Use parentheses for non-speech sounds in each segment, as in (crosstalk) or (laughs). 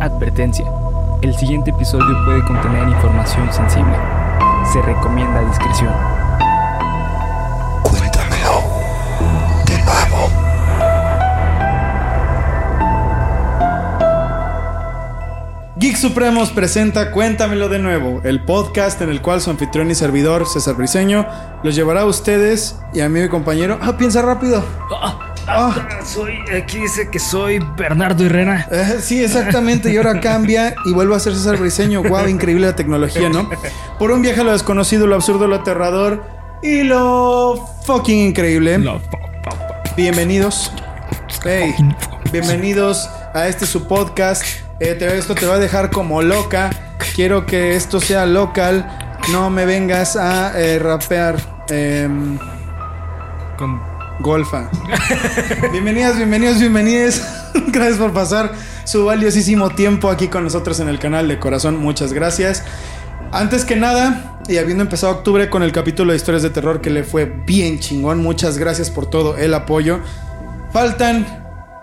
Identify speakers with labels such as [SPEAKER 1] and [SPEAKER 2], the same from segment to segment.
[SPEAKER 1] Advertencia. El siguiente episodio puede contener información sensible. Se recomienda discreción.
[SPEAKER 2] Cuéntamelo de nuevo.
[SPEAKER 3] Geek Supremos presenta Cuéntamelo de nuevo, el podcast en el cual su anfitrión y servidor, César Briseño, los llevará a ustedes y a mí mi compañero. Ah, piensa rápido. Ah.
[SPEAKER 1] Soy, aquí dice que soy Bernardo Herrera.
[SPEAKER 3] Eh, sí, exactamente. Y ahora cambia y vuelve a ser César Briseño. Wow, increíble la tecnología, ¿no? Por un viaje a lo desconocido, lo absurdo, lo aterrador y lo fucking increíble. Bienvenidos. Hey, bienvenidos a este su podcast. Eh, te- esto te va a dejar como loca. Quiero que esto sea local. No me vengas a eh, rapear. em,
[SPEAKER 1] Con-
[SPEAKER 3] golfa. Bienvenidas, bienvenidos, bienvenidas. (laughs) Gracias por pasar su valiosísimo tiempo aquí con nosotros en el canal de corazón. Muchas gracias. Antes que nada, y habiendo empezado octubre con el capítulo de historias de terror que le fue bien chingón, muchas gracias por todo el apoyo. Faltan,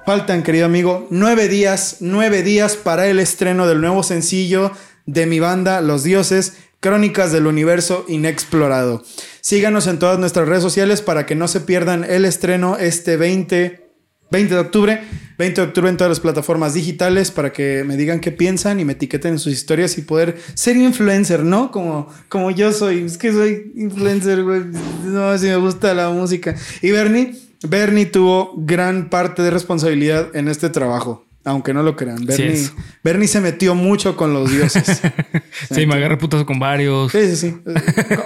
[SPEAKER 3] faltan, querido amigo, nueve días, nueve días para el estreno del nuevo sencillo de mi banda, Los Dioses, Crónicas del Universo Inexplorado. Síganos en todas nuestras redes sociales para que no se pierdan el estreno este 20, 20 de octubre. 20 de octubre en todas las plataformas digitales para que me digan qué piensan y me etiqueten en sus historias y poder ser influencer, ¿no? Como, como yo soy. Es que soy influencer, güey. No, si me gusta la música. Y Bernie, Bernie tuvo gran parte de responsabilidad en este trabajo. Aunque no lo crean. Bernie. Bernie se metió mucho con los dioses. (laughs)
[SPEAKER 1] Sí, me agarré putazo con varios.
[SPEAKER 3] Sí, sí, sí.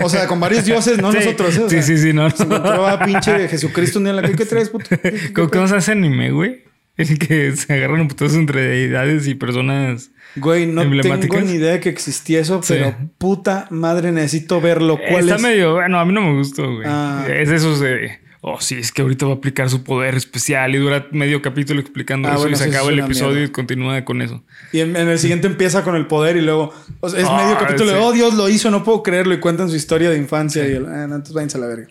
[SPEAKER 3] O sea, con varios dioses, no (laughs)
[SPEAKER 1] Sí.
[SPEAKER 3] nosotros. ¿eh? O
[SPEAKER 1] Sí,
[SPEAKER 3] sea,
[SPEAKER 1] sí, sí, no, no.
[SPEAKER 3] Se encontró a pinche Jesucristo un día en la que, ¿qué traes, puto? ¿Qué-
[SPEAKER 1] ¿Cómo, cómo se hace anime, güey? El que se agarran putazos entre deidades y personas.
[SPEAKER 3] Güey, no tengo ni idea de que existía eso, pero puta madre, necesito verlo. ¿Cuál
[SPEAKER 1] Está
[SPEAKER 3] es?
[SPEAKER 1] medio. Bueno, a mí no me gustó, güey.
[SPEAKER 3] Ah.
[SPEAKER 1] Es de esos de. Oh, sí, es que ahorita va a aplicar su poder especial y dura medio capítulo explicando
[SPEAKER 3] Ah,
[SPEAKER 1] eso
[SPEAKER 3] bueno,
[SPEAKER 1] y se
[SPEAKER 3] sí,
[SPEAKER 1] acaba el episodio
[SPEAKER 3] mierda.
[SPEAKER 1] y continúa con eso.
[SPEAKER 3] Y en, en el siguiente empieza con el poder y luego o sea, es
[SPEAKER 1] Ah,
[SPEAKER 3] medio capítulo de oh Dios lo hizo, no puedo creerlo y cuentan su historia de infancia y el, no, entonces váyanse a la verga.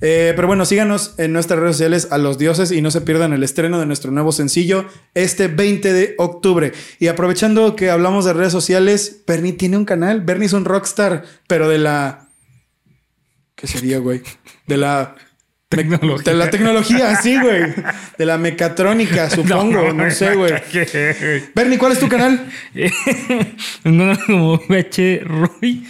[SPEAKER 3] Eh, pero bueno, síganos en nuestras redes sociales a los dioses y no se pierdan el estreno de nuestro nuevo sencillo este 20 de octubre. Y aprovechando que hablamos de redes sociales, Bernie tiene un canal. Bernie es un rockstar, pero de la. ¿Qué sería, güey? De la.
[SPEAKER 1] Tecnología.
[SPEAKER 3] De la tecnología, sí, güey. De la mecatrónica, (laughs) supongo. No, sé, güey. Bernie, ¿cuál es tu canal? (laughs)
[SPEAKER 1] no, como H. Roy.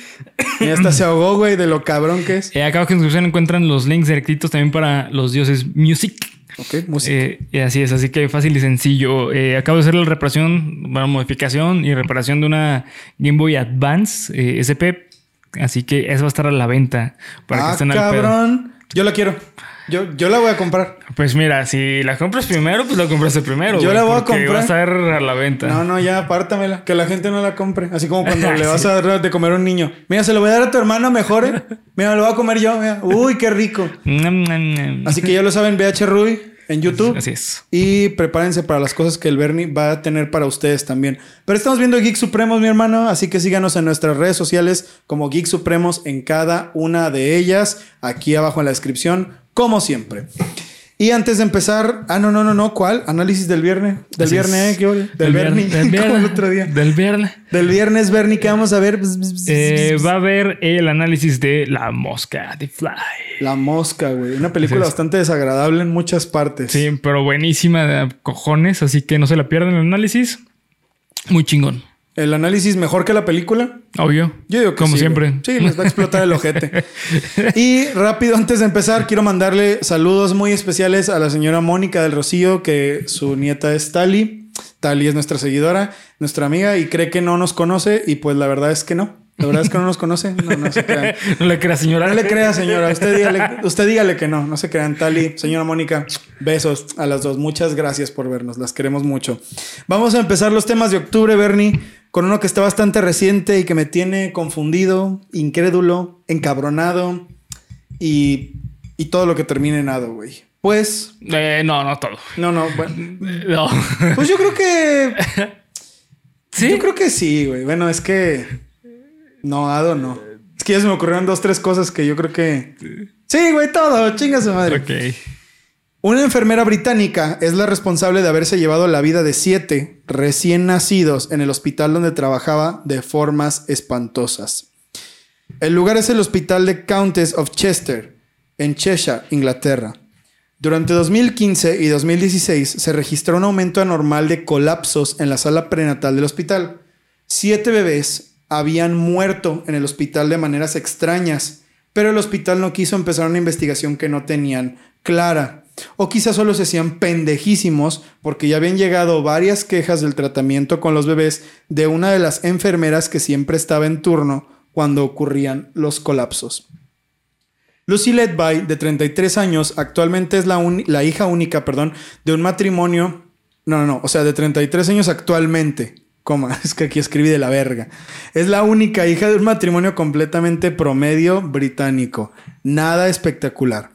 [SPEAKER 3] Y hasta se ahogó, güey, de lo cabrón que es.
[SPEAKER 1] Eh, acá abajo en la descripción encuentran los links directitos también para los dioses Music.
[SPEAKER 3] Ok, música.
[SPEAKER 1] Eh, y así es, así que fácil y sencillo. Eh, acabo de hacer la reparación, bueno, modificación y reparación de una Game Boy Advance eh, SP. Así que eso va a estar a la venta para que
[SPEAKER 3] ah,
[SPEAKER 1] estén al pedo.
[SPEAKER 3] cabrón. Yo la quiero. Yo, yo la voy a comprar.
[SPEAKER 1] Pues mira, si la compras primero, pues la compraste primero.
[SPEAKER 3] Yo
[SPEAKER 1] güey,
[SPEAKER 3] la voy a comprar.
[SPEAKER 1] Va a estar a la venta.
[SPEAKER 3] No, no, ya, apártamela. Que la gente no la compre. Así como cuando (laughs) le vas a dar de comer a un niño. Mira, se lo voy a dar a tu hermano mejor, ¿eh? Mira, lo voy a comer yo. Mira. Uy, qué rico. Así que ya lo saben, BH Rui en YouTube.
[SPEAKER 1] Así es.
[SPEAKER 3] Y prepárense para las cosas que el Bernie va a tener para ustedes también. Pero estamos viendo Geek Supremos, mi hermano. Así que síganos en nuestras redes sociales como Geek Supremos en cada una de ellas. Aquí abajo en la descripción, como siempre. Y antes de empezar, ah, no, no, no, no, ¿cuál? Análisis del viernes. Del
[SPEAKER 1] Así
[SPEAKER 3] viernes,
[SPEAKER 1] es.
[SPEAKER 3] ¿eh? ¿Qué ole? Del, Bernie.
[SPEAKER 1] Del (laughs) viernes.
[SPEAKER 3] el otro día.
[SPEAKER 1] Del viernes.
[SPEAKER 3] Del viernes, Bernie, ¿qué vamos a ver?
[SPEAKER 1] Eh, va a haber el análisis de la mosca de Fly.
[SPEAKER 3] La mosca, güey. Una película bastante desagradable en muchas partes.
[SPEAKER 1] Sí, pero buenísima de cojones, así que no se la pierdan el análisis. Muy chingón.
[SPEAKER 3] El análisis mejor que la película.
[SPEAKER 1] Obvio.
[SPEAKER 3] Yo digo que
[SPEAKER 1] Como
[SPEAKER 3] sí,
[SPEAKER 1] siempre.
[SPEAKER 3] güey. Sí, les va a explotar el ojete. (laughs) y rápido, antes de empezar, quiero mandarle saludos muy especiales a la señora Mónica del Rocío, que su nieta es Tali. Tali es nuestra seguidora, nuestra amiga, y cree que no nos conoce, y pues la verdad es que no. La verdad es que no nos conoce. No, no se crean. (laughs)
[SPEAKER 1] no le creas, señora.
[SPEAKER 3] No le crea, señora. Usted dígale, usted dígale que no. No se crean. Tali, señora Mónica, besos a las dos. Muchas gracias por vernos. Las queremos mucho. Vamos a empezar los temas de octubre, Bernie, con uno que está bastante reciente y que me tiene confundido, incrédulo, encabronado y, y todo lo que termine en ado, güey. Pues,
[SPEAKER 1] Eh, no, no todo.
[SPEAKER 3] no, no, bueno.
[SPEAKER 1] No.
[SPEAKER 3] Pues yo creo que. (laughs)
[SPEAKER 1] ¿Sí?
[SPEAKER 3] Yo creo que sí, güey. Bueno, es que. No, Ado no. Es que ya se me ocurrieron dos, tres cosas que yo creo que. Sí, güey, todo. Chinga su madre.
[SPEAKER 1] Ok.
[SPEAKER 3] Una enfermera británica es la responsable de haberse llevado la vida de siete recién nacidos en el hospital donde trabajaba de formas espantosas. El lugar es el hospital de Countess of Chester, en Cheshire, Inglaterra. Durante 2015 y 2016 se registró un aumento anormal de colapsos en la sala prenatal del hospital. Siete bebés habían muerto en el hospital de maneras extrañas, pero el hospital no quiso empezar una investigación que no tenían clara. O quizás solo se hacían pendejísimos porque ya habían llegado varias quejas del tratamiento con los bebés de una de las enfermeras que siempre estaba en turno cuando ocurrían los colapsos. Lucy Ledby, de 33 años, actualmente es la, hija única, perdón, de un matrimonio. No, no, no, o sea, de 33 años actualmente. Coma, (laughs) es que aquí escribí de la verga. Es la única hija de un matrimonio completamente promedio británico. Nada espectacular.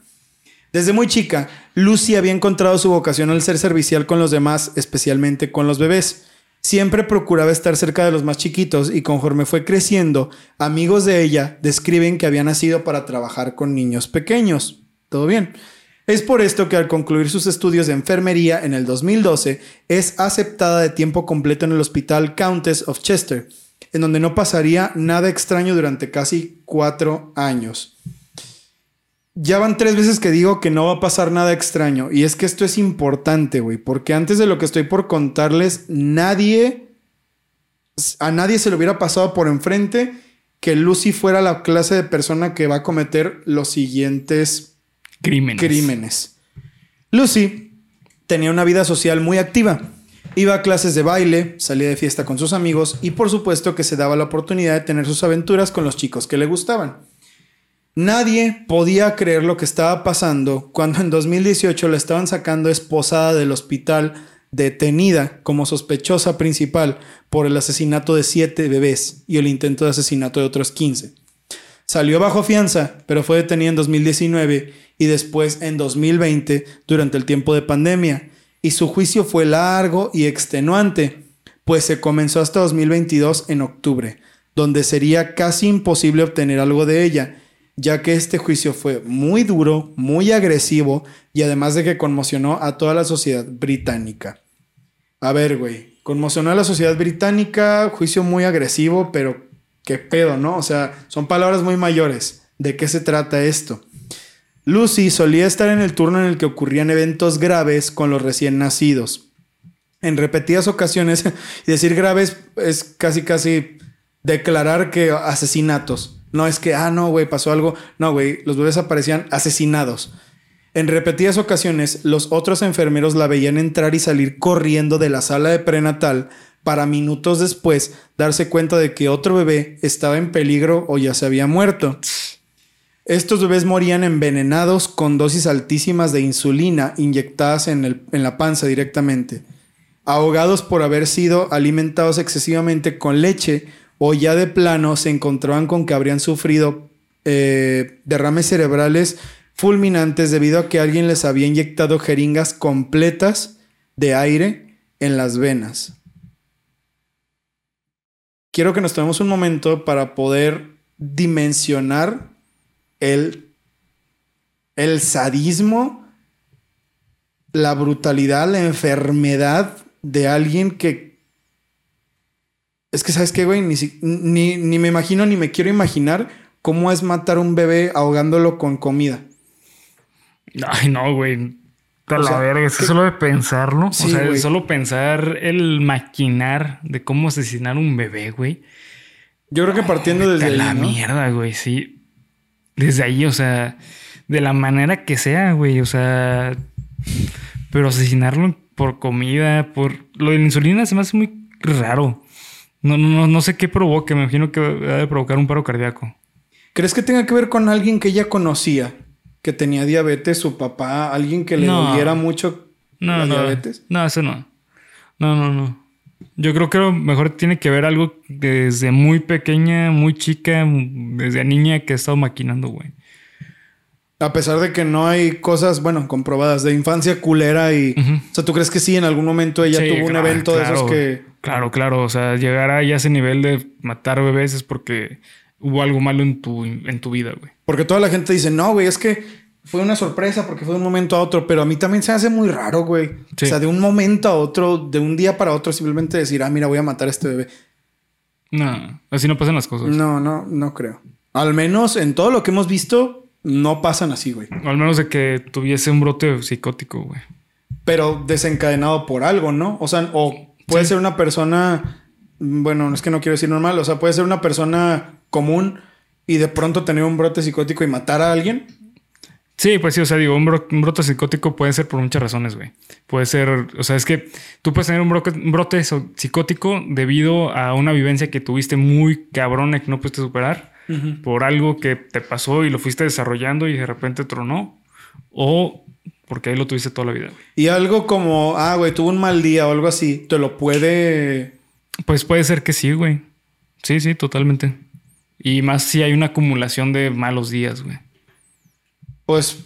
[SPEAKER 3] Desde muy chica, Lucy había encontrado su vocación al ser servicial con los demás, especialmente con los bebés. Siempre procuraba estar cerca de los más chiquitos y conforme fue creciendo, amigos de ella describen que había nacido para trabajar con niños pequeños. ¿Todo bien? Es por esto que al concluir sus estudios de enfermería en el 2012, es aceptada de tiempo completo en el Hospital Countess of Chester, en donde no pasaría nada extraño durante casi cuatro años. Ya van tres veces que digo que no va a pasar nada extraño. Y es que esto es importante, güey. Porque antes de lo que estoy por contarles, nadie. A nadie se le hubiera pasado por enfrente que Lucy fuera la clase de persona que va a cometer los siguientes
[SPEAKER 1] crímenes.
[SPEAKER 3] Lucy tenía una vida social muy activa. Iba a clases de baile, salía de fiesta con sus amigos y por supuesto que se daba la oportunidad de tener sus aventuras con los chicos que le gustaban. Nadie podía creer lo que estaba pasando cuando en 2018 la estaban sacando esposada del hospital detenida como sospechosa principal por el asesinato de siete bebés y el intento de asesinato de otros 15. Salió bajo fianza, pero fue detenida en 2019 y después en 2020 durante el tiempo de pandemia, y su juicio fue largo y extenuante, pues se comenzó hasta 2022 en octubre, donde sería casi imposible obtener algo de ella, ya que este juicio fue muy duro, muy agresivo y además de que conmocionó a toda la sociedad británica. A ver, güey, conmocionó a la sociedad británica, juicio muy agresivo, pero qué pedo, ¿no? O sea, son palabras muy mayores. ¿De qué se trata esto? Lucy solía estar en el turno en el que ocurrían eventos graves con los recién nacidos. En repetidas ocasiones, y (laughs) decir graves es casi casi declarar que asesinatos. No es que, ah, no, güey, pasó algo. No, güey, los bebés aparecían asesinados. En repetidas ocasiones, los otros enfermeros la veían entrar y salir corriendo de la sala de prenatal para minutos después darse cuenta de que otro bebé estaba en peligro o ya se había muerto. Estos bebés morían envenenados con dosis altísimas de insulina inyectadas en, en la panza directamente, ahogados por haber sido alimentados excesivamente con leche o ya de plano se encontraban con que habrían sufrido eh, derrames cerebrales fulminantes debido a que alguien les había inyectado jeringas completas de aire en las venas. Quiero que nos tomemos un momento para poder dimensionar el, el sadismo, la brutalidad, la enfermedad de alguien que es que, ¿sabes qué, güey? Ni, ni, me imagino ni me quiero imaginar cómo es matar a un bebé ahogándolo con comida.
[SPEAKER 1] Ay, no, güey. la verga, es que solo de pensarlo. o sea, solo pensar el maquinar de cómo asesinar un bebé, güey.
[SPEAKER 3] Yo creo que partiendo desde ahí.
[SPEAKER 1] La mierda, güey, sí. Desde ahí, o sea, de la manera que sea, güey. O sea, pero asesinarlo por comida, por. Lo de la insulina se me hace muy raro. No, no, no sé qué provoque, me imagino que va de provocar un paro cardíaco.
[SPEAKER 3] ¿Crees que tenga que ver con alguien que ella conocía? Que tenía diabetes, su papá, alguien que le doliera mucho
[SPEAKER 1] no, la diabetes. No, eso no. No, no, no. Yo creo que lo mejor tiene que ver algo desde muy pequeña, muy chica, desde niña que ha estado maquinando, güey.
[SPEAKER 3] A pesar de que no hay cosas, bueno, comprobadas de infancia culera y... O sea, ¿tú crees que sí en algún momento ella tuvo un evento de esos que...
[SPEAKER 1] Claro, claro. O sea, llegar a ese nivel de matar bebés es porque hubo algo malo en tu, en tu vida, güey.
[SPEAKER 3] Porque toda la gente dice, no, güey, es que fue una sorpresa porque fue de un momento a otro, pero a mí también se hace muy raro, güey.
[SPEAKER 1] Sí.
[SPEAKER 3] O sea, de un momento a otro, de un día para otro, simplemente decir, ah, mira, voy a matar a este bebé.
[SPEAKER 1] No, así no pasan las cosas.
[SPEAKER 3] No, no, no creo. Al menos en todo lo que hemos visto, no pasan así, güey.
[SPEAKER 1] O al menos de que tuviese un brote psicótico, güey.
[SPEAKER 3] Pero desencadenado por algo, ¿no? O sea, o puede
[SPEAKER 1] Sí.
[SPEAKER 3] ser una persona, bueno, es que no quiero decir normal, o sea, puede ser una persona común y de pronto tener un brote psicótico y matar a alguien.
[SPEAKER 1] Sí, pues sí, o sea, digo, un, bro- un brote psicótico puede ser por muchas razones, güey. Puede ser, o sea, es que tú puedes tener un, brote- un brote so- psicótico debido a una vivencia que tuviste muy cabrona que no pudiste superar, por algo que te pasó y lo fuiste desarrollando y de repente tronó, o porque ahí lo tuviste toda la vida, güey.
[SPEAKER 3] Y algo como, ah, güey, tuvo un mal día o algo así, te lo puede...
[SPEAKER 1] Pues puede ser que sí, güey. Sí, sí, totalmente. Y más si hay una acumulación de malos días, güey.
[SPEAKER 3] Pues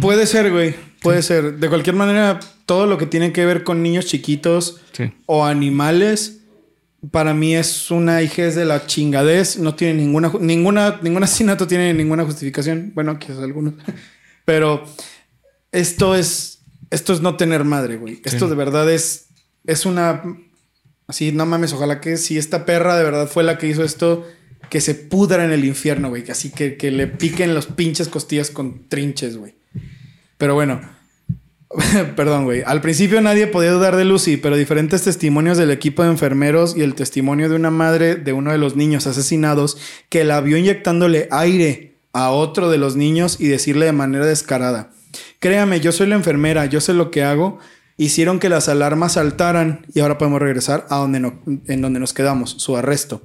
[SPEAKER 3] puede ser, güey. Puede ser. De cualquier manera, todo lo que tiene que ver con niños chiquitos
[SPEAKER 1] Sí.
[SPEAKER 3] o animales, para mí es una hijez de la chingadez. No tiene ninguna, ninguna, ningún (laughs) asesinato tiene ninguna justificación. Bueno, quizás algunos. (laughs) Pero esto es, esto es no tener madre, güey. Esto de verdad es, es una, así, no mames, ojalá que si esta perra de verdad fue la que hizo esto, que se pudra en el infierno, güey. Así que, que le piquen los pinches costillas con trinches, güey. Pero bueno, (laughs) perdón, güey. Al principio nadie podía dudar de Lucy, pero diferentes testimonios del equipo de enfermeros y el testimonio de una madre de uno de los niños asesinados que la vio inyectándole aire a otro de los niños y decirle de manera descarada, créame, yo soy la enfermera, yo sé lo que hago, hicieron que las alarmas saltaran y ahora podemos regresar a donde en donde nos quedamos, su arresto.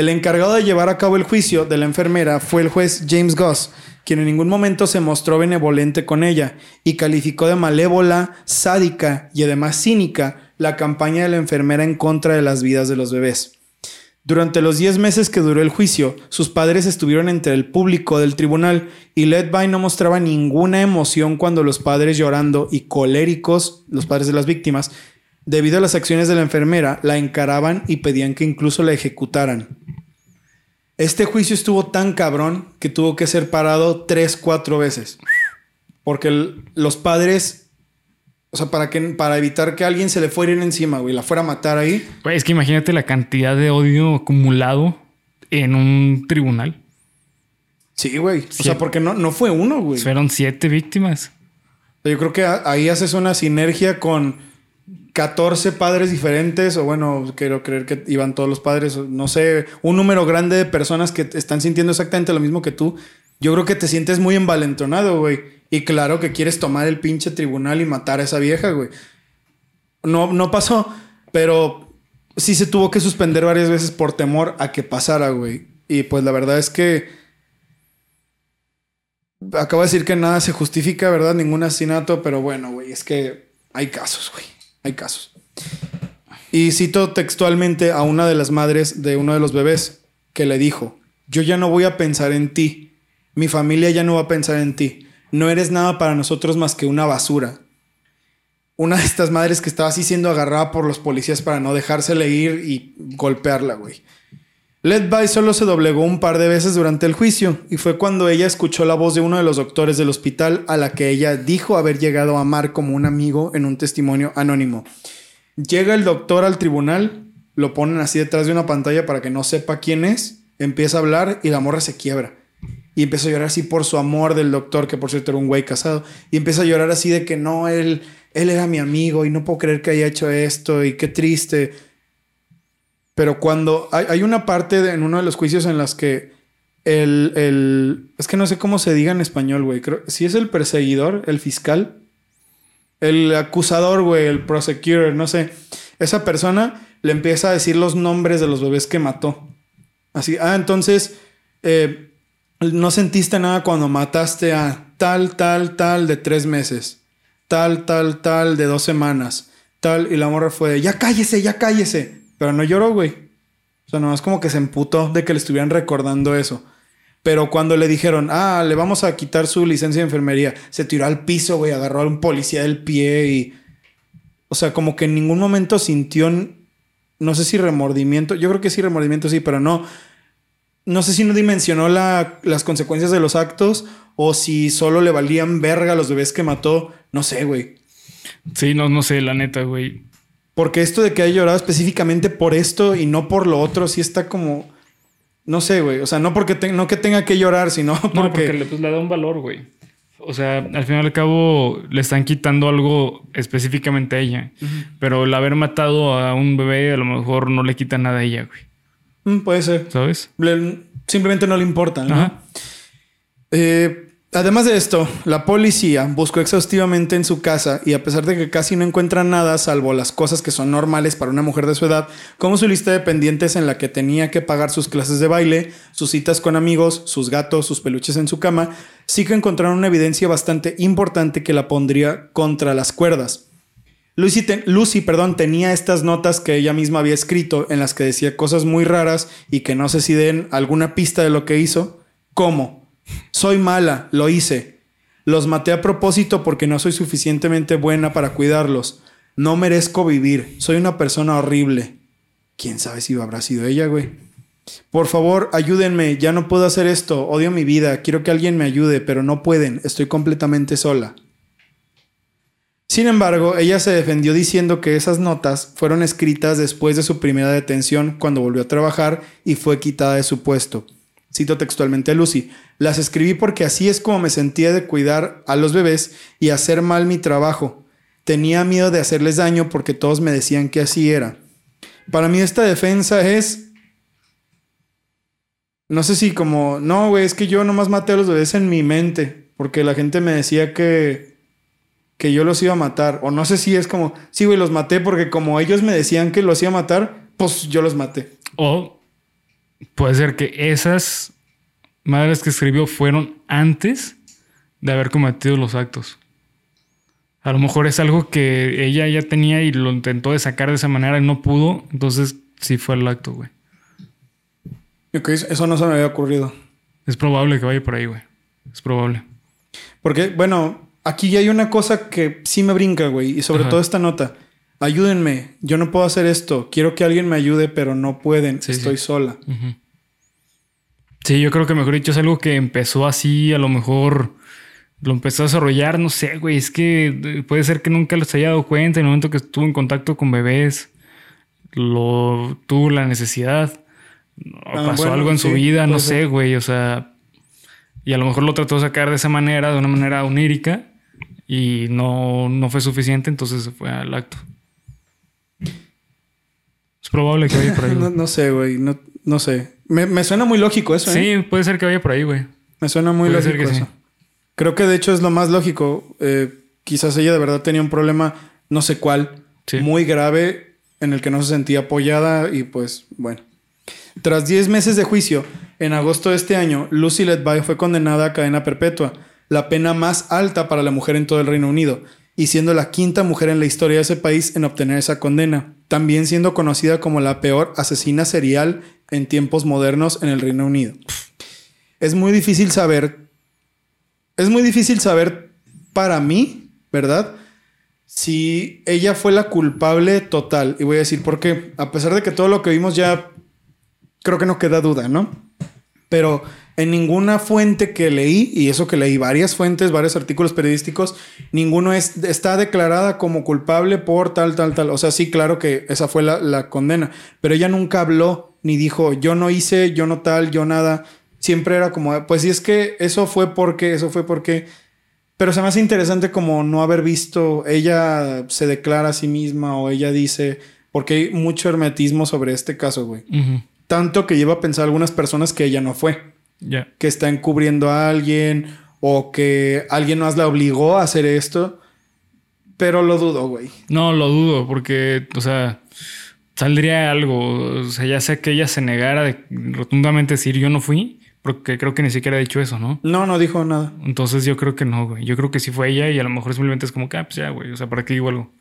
[SPEAKER 3] El encargado de llevar a cabo el juicio de la enfermera fue el juez James Goss, quien en ningún momento se mostró benevolente con ella y calificó de malévola, sádica y además cínica la campaña de la enfermera en contra de las vidas de los bebés. Durante los 10 meses que duró el juicio, sus padres estuvieron entre el público del tribunal y Ledby no mostraba ninguna emoción cuando los padres llorando y coléricos, los padres de las víctimas, debido a las acciones de la enfermera, la encaraban y pedían que incluso la ejecutaran. Este juicio estuvo tan cabrón que tuvo que ser parado tres, cuatro veces. Porque los padres, o sea, para, que, para evitar que alguien se le fuera encima, güey, la fuera a matar ahí.
[SPEAKER 1] Güey, es que imagínate la cantidad de odio acumulado en un tribunal.
[SPEAKER 3] Sí, güey. O sea, porque no, no fue uno, güey.
[SPEAKER 1] Fueron siete víctimas.
[SPEAKER 3] Yo creo que ahí haces una sinergia con 14 padres diferentes, o bueno, quiero creer que iban todos los padres, no sé, un número grande de personas que están sintiendo exactamente lo mismo que tú. Yo creo que te sientes muy envalentonado, güey. Y claro que quieres tomar el pinche tribunal y matar a esa vieja, güey. No, no pasó, pero sí se tuvo que suspender varias veces por temor a que pasara, güey. Y pues la verdad es que Acabo de decir que nada se justifica, ¿verdad? Ningún asesinato, pero bueno, güey, es que hay casos, güey. Hay casos. Y cito textualmente a una de las madres de uno de los bebés que le dijo, yo ya no voy a pensar en ti, mi familia ya no va a pensar en ti, no eres nada para nosotros más que una basura. Una de estas madres que estaba así siendo agarrada por los policías para no dejársele ir y golpearla, güey. Ledby solo se doblegó un par de veces durante el juicio y fue cuando ella escuchó la voz de uno de los doctores del hospital a la que ella dijo haber llegado a amar como un amigo en un testimonio anónimo. Llega el doctor al tribunal, lo ponen así detrás de una pantalla para que no sepa quién es, empieza a hablar y la morra se quiebra. Y empieza a llorar así por su amor del doctor, que por cierto era un güey casado. Y empieza a llorar así de que no, él, él era mi amigo y no puedo creer que haya hecho esto y qué triste. Pero cuando hay, hay una parte en uno de los juicios en las que el, el- Es que no sé cómo se diga en español, güey. Si es el perseguidor, el fiscal. El acusador, güey, el prosecutor, no sé. Esa persona le empieza a decir los nombres de los bebés que mató. Así, ah, entonces, eh, no sentiste nada cuando mataste a tal, tal, tal de tres meses. Tal, tal, tal de dos semanas. Tal, y la morra fue de, ya cállese, ya cállese. Pero no lloró, güey. O sea, nomás como que se emputó de que le estuvieran recordando eso. Pero cuando le dijeron, ah, le vamos a quitar su licencia de enfermería, se tiró al piso, güey, agarró a un policía del pie y. O sea, como que en ningún momento sintió, no sé si remordimiento, yo creo que sí remordimiento, sí, pero no. no sé si no dimensionó la- las consecuencias de los actos o si solo le valían verga a los bebés que mató. No sé, güey.
[SPEAKER 1] Sí, no, no sé, la neta, güey.
[SPEAKER 3] Porque esto de que haya llorado específicamente por esto y no por lo otro, sí está como. No sé, güey. O sea, no porque te- no que tenga que llorar, sino (laughs) porque.
[SPEAKER 1] No, porque le, pues, le da un valor, güey. O sea, al fin y al cabo le están quitando algo específicamente a ella. Pero el haber matado a un bebé a lo mejor no le quita nada a ella, güey.
[SPEAKER 3] Mm, puede ser.
[SPEAKER 1] ¿Sabes?
[SPEAKER 3] Le- simplemente no le importa, ¿no?
[SPEAKER 1] Ajá.
[SPEAKER 3] Eh, además de esto, la policía buscó exhaustivamente en su casa y a pesar de que casi no encuentran nada salvo las cosas que son normales para una mujer de su edad, como su lista de pendientes en la que tenía que pagar sus clases de baile, sus citas con amigos, sus gatos, sus peluches en su cama, sí que encontraron una evidencia bastante importante que la pondría contra las cuerdas. Lucy, Lucy, perdón, tenía estas notas que ella misma había escrito en las que decía cosas muy raras y que no sé si den alguna pista de lo que hizo. ¿Cómo? Soy mala, lo hice. Los maté a propósito porque no soy suficientemente buena para cuidarlos. No merezco vivir. Soy una persona horrible. ¿Quién sabe si habrá sido ella, güey? Por favor, ayúdenme. Ya no puedo hacer esto. Odio mi vida. Quiero que alguien me ayude, pero no pueden. Estoy completamente sola. Sin embargo, ella se defendió diciendo que esas notas fueron escritas después de su primera detención cuando volvió a trabajar y fue quitada de su puesto. Cito textualmente a Lucy, las escribí porque así es como me sentía de cuidar a los bebés y hacer mal mi trabajo. Tenía miedo de hacerles daño porque todos me decían que así era. Para mí esta defensa es... No sé si como... No, güey, es que yo nomás maté a los bebés en mi mente porque la gente me decía que que yo los iba a matar. O no sé si es como, sí, güey, los maté porque como ellos me decían que los iba a matar, pues yo los maté.
[SPEAKER 1] Puede ser que esas madres que escribió fueron antes de haber cometido los actos. A lo mejor es algo que ella ya tenía y lo intentó de sacar de esa manera y no pudo. Entonces sí fue el acto, güey.
[SPEAKER 3] Eso no se me había ocurrido.
[SPEAKER 1] Es probable que vaya por ahí, güey. Es probable.
[SPEAKER 3] Porque, bueno, aquí ya hay una cosa que sí me brinca, güey, y sobre
[SPEAKER 1] Ajá.
[SPEAKER 3] todo esta nota. Ayúdenme, yo no puedo hacer esto. Quiero que alguien me ayude, pero no pueden.
[SPEAKER 1] Sí,
[SPEAKER 3] Estoy
[SPEAKER 1] sí.
[SPEAKER 3] sola.
[SPEAKER 1] Sí, yo creo que mejor dicho es algo que empezó así, a lo mejor lo empezó a desarrollar, no sé, güey, es que eh, puede ser que nunca los haya dado cuenta en el momento que estuvo en contacto con bebés, lo tuvo la necesidad, o
[SPEAKER 3] Ah,
[SPEAKER 1] pasó
[SPEAKER 3] bueno,
[SPEAKER 1] algo en su vida, no sé, güey, o sea, y a lo mejor lo trató de sacar de esa manera, de una manera onírica, y no, no fue suficiente, entonces se fue al acto. Es probable que vaya por ahí. (laughs)
[SPEAKER 3] No, sé, güey, no, no sé. Me, me suena muy lógico eso, ¿eh?
[SPEAKER 1] Sí, puede ser que vaya por ahí, güey.
[SPEAKER 3] Me suena muy
[SPEAKER 1] Puede ser
[SPEAKER 3] lógico
[SPEAKER 1] que sí.
[SPEAKER 3] eso. Creo que de hecho es lo más lógico. Eh, quizás ella de verdad tenía un problema, no sé cuál,
[SPEAKER 1] Sí.
[SPEAKER 3] muy grave en el que no se sentía apoyada y pues bueno. Tras 10 meses de juicio, en agosto de este año, Lucy Letby fue condenada a cadena perpetua, la pena más alta para la mujer en todo el Reino Unido, y siendo la quinta mujer en la historia de ese país en obtener esa condena, también siendo conocida como la peor asesina serial en tiempos modernos en el Reino Unido. Es muy difícil saber, es muy difícil saber para mí, ¿verdad? Si ella fue la culpable total. Y voy a decir por qué. A pesar de que todo lo que vimos ya creo que no queda duda, ¿no? Pero en ninguna fuente que leí, y eso que leí varias fuentes, varios artículos periodísticos, ninguno es, está declarada como culpable por tal, tal, tal. O sea, sí, claro que esa fue la, condena, pero ella nunca habló ni dijo, yo no hice, yo no tal, yo nada. Siempre era como, pues si es que eso fue porque, eso fue porque... Pero se me hace interesante como no haber visto, ella se declara a sí misma o ella dice, porque hay mucho hermetismo sobre este caso, güey. Tanto que lleva a pensar algunas personas que ella no fue,
[SPEAKER 1] Ya.
[SPEAKER 3] que está encubriendo a alguien o que alguien más la obligó a hacer esto. Pero lo dudo, güey.
[SPEAKER 1] No, lo dudo, porque, o sea, saldría algo. O sea, ya sea que ella se negara de rotundamente decir yo no fui, porque creo que ni siquiera ha dicho eso, ¿no?
[SPEAKER 3] No, no dijo nada.
[SPEAKER 1] Entonces yo creo que no, güey. Yo creo que sí fue ella y a lo mejor simplemente es como que, ah, pues ya, güey. O sea, ¿para qué digo algo?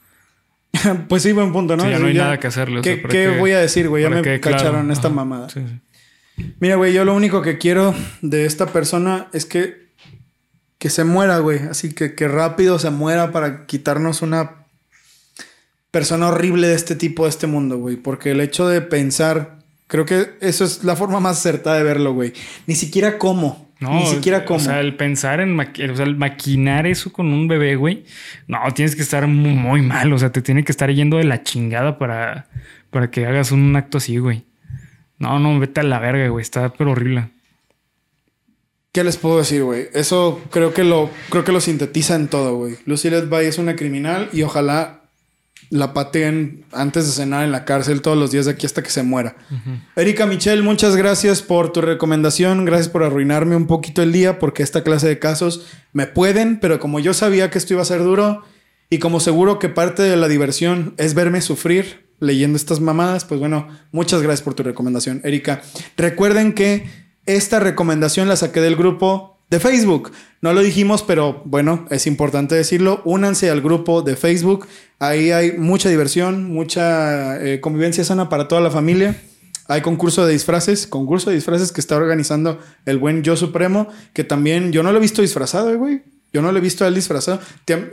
[SPEAKER 1] (laughs)
[SPEAKER 3] pues sí, buen punto, ¿no?
[SPEAKER 1] Sí, ya no hay nada que hacerle, o
[SPEAKER 3] ¿Qué,
[SPEAKER 1] sea, ¿para
[SPEAKER 3] qué voy a decir, güey? Ya me?
[SPEAKER 1] Claro.
[SPEAKER 3] cacharon esta
[SPEAKER 1] Ajá.
[SPEAKER 3] mamada.
[SPEAKER 1] Sí, sí.
[SPEAKER 3] Mira, güey, yo lo único que quiero de esta persona es que, que se muera, güey. Así que que rápido se muera para quitarnos una persona horrible de este tipo, de este mundo, güey. Porque el hecho de pensar Creo que eso es la forma más acertada de verlo, güey. Ni siquiera cómo.
[SPEAKER 1] No,
[SPEAKER 3] Ni siquiera cómo.
[SPEAKER 1] O sea, el pensar en o sea, el maquinar eso con un bebé, güey. No, tienes que estar muy, muy mal. O sea, te tiene que estar yendo de la chingada para, para que hagas un acto así, güey. No, no, vete a la verga, güey. Está pero horrible.
[SPEAKER 3] ¿Qué les puedo decir, güey? Eso creo que lo, creo que lo sintetiza en todo, güey. Lucy Letby es una criminal y ojalá la pateen antes de cenar en la cárcel todos los días de aquí hasta que se muera. Erika Michelle, muchas gracias por tu recomendación. Gracias por arruinarme un poquito el día porque esta clase de casos me pueden, pero como yo sabía que esto iba a ser duro y como seguro que parte de la diversión es verme sufrir leyendo estas mamadas, pues bueno, muchas gracias por tu recomendación, Erika. Recuerden que esta recomendación la saqué del grupo de Facebook. No lo dijimos, pero bueno, es importante decirlo. Únanse al grupo de Facebook. Ahí hay mucha diversión, mucha eh, convivencia sana para toda la familia. Hay concurso de disfraces, concurso de disfraces que está organizando el buen Yo Supremo, que también yo no lo he visto disfrazado, eh, güey. Yo no lo he visto a él disfrazado.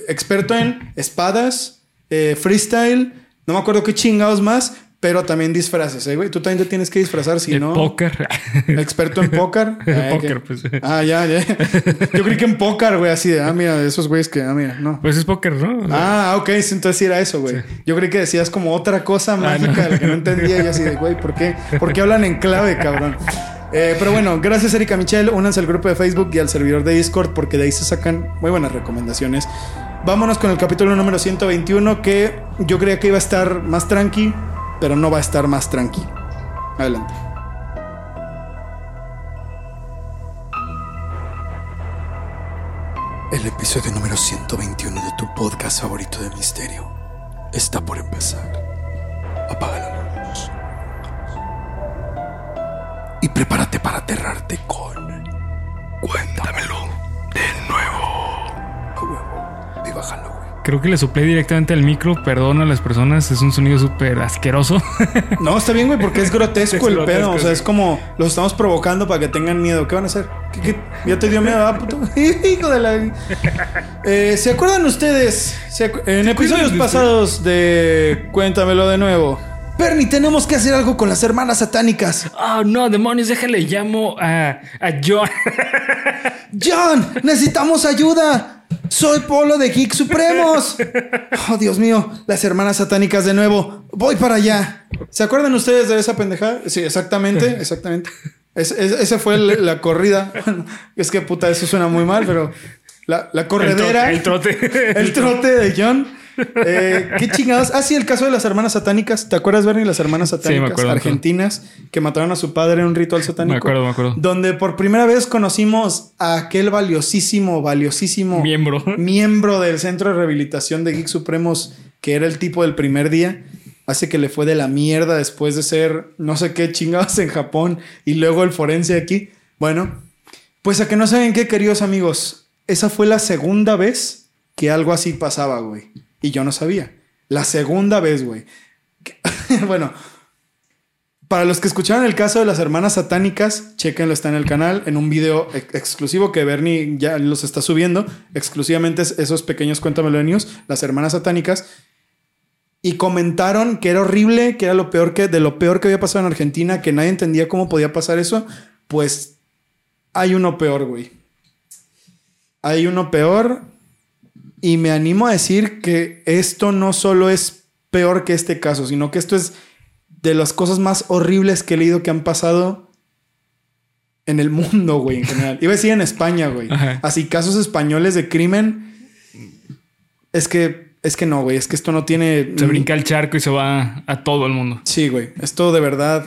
[SPEAKER 3] Experto en espadas, eh, freestyle, no me acuerdo qué chingados más, pero también disfraces, eh, güey. Tú también te tienes que disfrazar, si
[SPEAKER 1] de
[SPEAKER 3] no.
[SPEAKER 1] póker. (laughs)
[SPEAKER 3] Experto en póker. (laughs) Ah,
[SPEAKER 1] póker,
[SPEAKER 3] que-
[SPEAKER 1] pues.
[SPEAKER 3] Ah, ya, ya. (laughs) Yo creí que en póker, güey, así de, ah, mira, de esos güeyes que, ah, mira, no.
[SPEAKER 1] Pues es póker, ¿no? O sea,
[SPEAKER 3] Ah, ok, entonces era eso, güey. Yo creí que decías como otra cosa
[SPEAKER 1] Ah,
[SPEAKER 3] mágica
[SPEAKER 1] no.
[SPEAKER 3] de la que no entendía y así de, güey, ¿por qué? ¿Por qué hablan en clave, cabrón? Eh, pero bueno, gracias Erika Michelle, únanse al grupo de Facebook y al servidor de Discord porque de ahí se sacan muy buenas recomendaciones. Vámonos con el capítulo número 121 que yo creía que iba a estar más tranqui, pero no va a estar más tranqui. Adelante.
[SPEAKER 2] El episodio número 121 de tu podcast favorito de misterio está por empezar. Apaga la luz. Y prepárate para aterrarte con. Cuéntamelo de nuevo. Y bájalo.
[SPEAKER 1] Creo que le soplé directamente al micro. Perdón a las personas. Es un sonido súper asqueroso. (laughs)
[SPEAKER 3] No, está bien, güey, porque es grotesco (laughs)
[SPEAKER 1] Es
[SPEAKER 3] el
[SPEAKER 1] grotesco,
[SPEAKER 3] pedo. O sea,
[SPEAKER 1] sí.
[SPEAKER 3] es como los estamos provocando para que tengan miedo. ¿Qué van a hacer? ¿Qué, qué? ¿Ya te dio miedo, ah, puto? (laughs) Hijo de la. Eh, ¿Se acuerdan ustedes? Se acu- en episodios
[SPEAKER 1] de
[SPEAKER 3] pasados de Cuéntamelo de nuevo. Bernie, tenemos que hacer algo con las hermanas satánicas.
[SPEAKER 1] oh, no, demonios. Déjale. Llamo a, a John.
[SPEAKER 3] John, necesitamos ayuda. Soy Polo de Geek Supremos. Oh, Dios mío, las hermanas satánicas de nuevo. Voy para allá. ¿Se acuerdan ustedes de esa pendejada? Sí, exactamente, exactamente. Es- es- esa fue la corrida. Bueno, es que puta, eso suena muy mal, pero la, la corredera.
[SPEAKER 1] El trote.
[SPEAKER 3] El trote de John. Eh, ¿Qué chingados? Ah, sí, el caso de las hermanas satánicas. ¿Te acuerdas, Bernie? Las hermanas satánicas
[SPEAKER 1] acuerdo, me acuerdo.
[SPEAKER 3] argentinas que mataron a su padre en un ritual satánico.
[SPEAKER 1] Me acuerdo, me acuerdo.
[SPEAKER 3] Donde por primera vez conocimos a aquel valiosísimo, valiosísimo
[SPEAKER 1] Miembro.
[SPEAKER 3] miembro del Centro de Rehabilitación de Geek Supremos, que era el tipo del primer día. Hace que le fue de la mierda después de ser no sé qué chingados en Japón y luego el forense aquí. Bueno, pues a que no saben qué, queridos amigos, esa fue la segunda vez que algo así pasaba, güey. Y yo no sabía. La segunda vez, güey. (laughs) Bueno, para los que escucharon el caso de las hermanas satánicas, chequenlo, está en el canal, en un video ex- exclusivo que Bernie ya los está subiendo, exclusivamente es- esos pequeños cuéntamelo news, las hermanas satánicas, y comentaron que era horrible, que era lo peor que, de lo peor que había pasado en Argentina, que nadie entendía cómo podía pasar eso, pues hay uno peor, güey. Hay uno peor, y me animo a decir que esto no solo es peor que este caso, sino que esto es de las cosas más horribles que he leído que han pasado en el mundo, güey, en general. Iba a decir en España, güey.
[SPEAKER 1] Ajá.
[SPEAKER 3] Así, casos españoles de crimen. Es que, es que no, güey. Es que esto no tiene.
[SPEAKER 1] Se brinca el charco y se va a todo el mundo.
[SPEAKER 3] Sí, güey. Esto de verdad.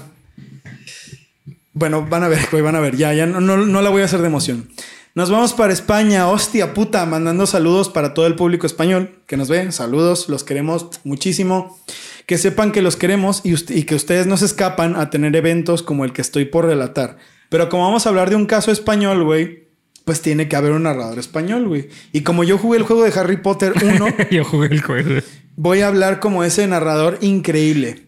[SPEAKER 3] Bueno, van a ver, güey, van a ver. Ya, ya no, no, no la voy a hacer de emoción. Nos vamos para España, hostia puta, mandando saludos para todo el público español que nos ve. Saludos, los queremos muchísimo. Que sepan que los queremos y, que ustedes no se escapan a tener eventos como el que estoy por relatar. Pero como vamos a hablar de un caso español, güey, pues tiene que haber un narrador español, güey. Y como yo jugué el juego de Harry Potter 1, (laughs)
[SPEAKER 1] Yo jugué el juego.
[SPEAKER 3] voy a hablar como ese narrador increíble.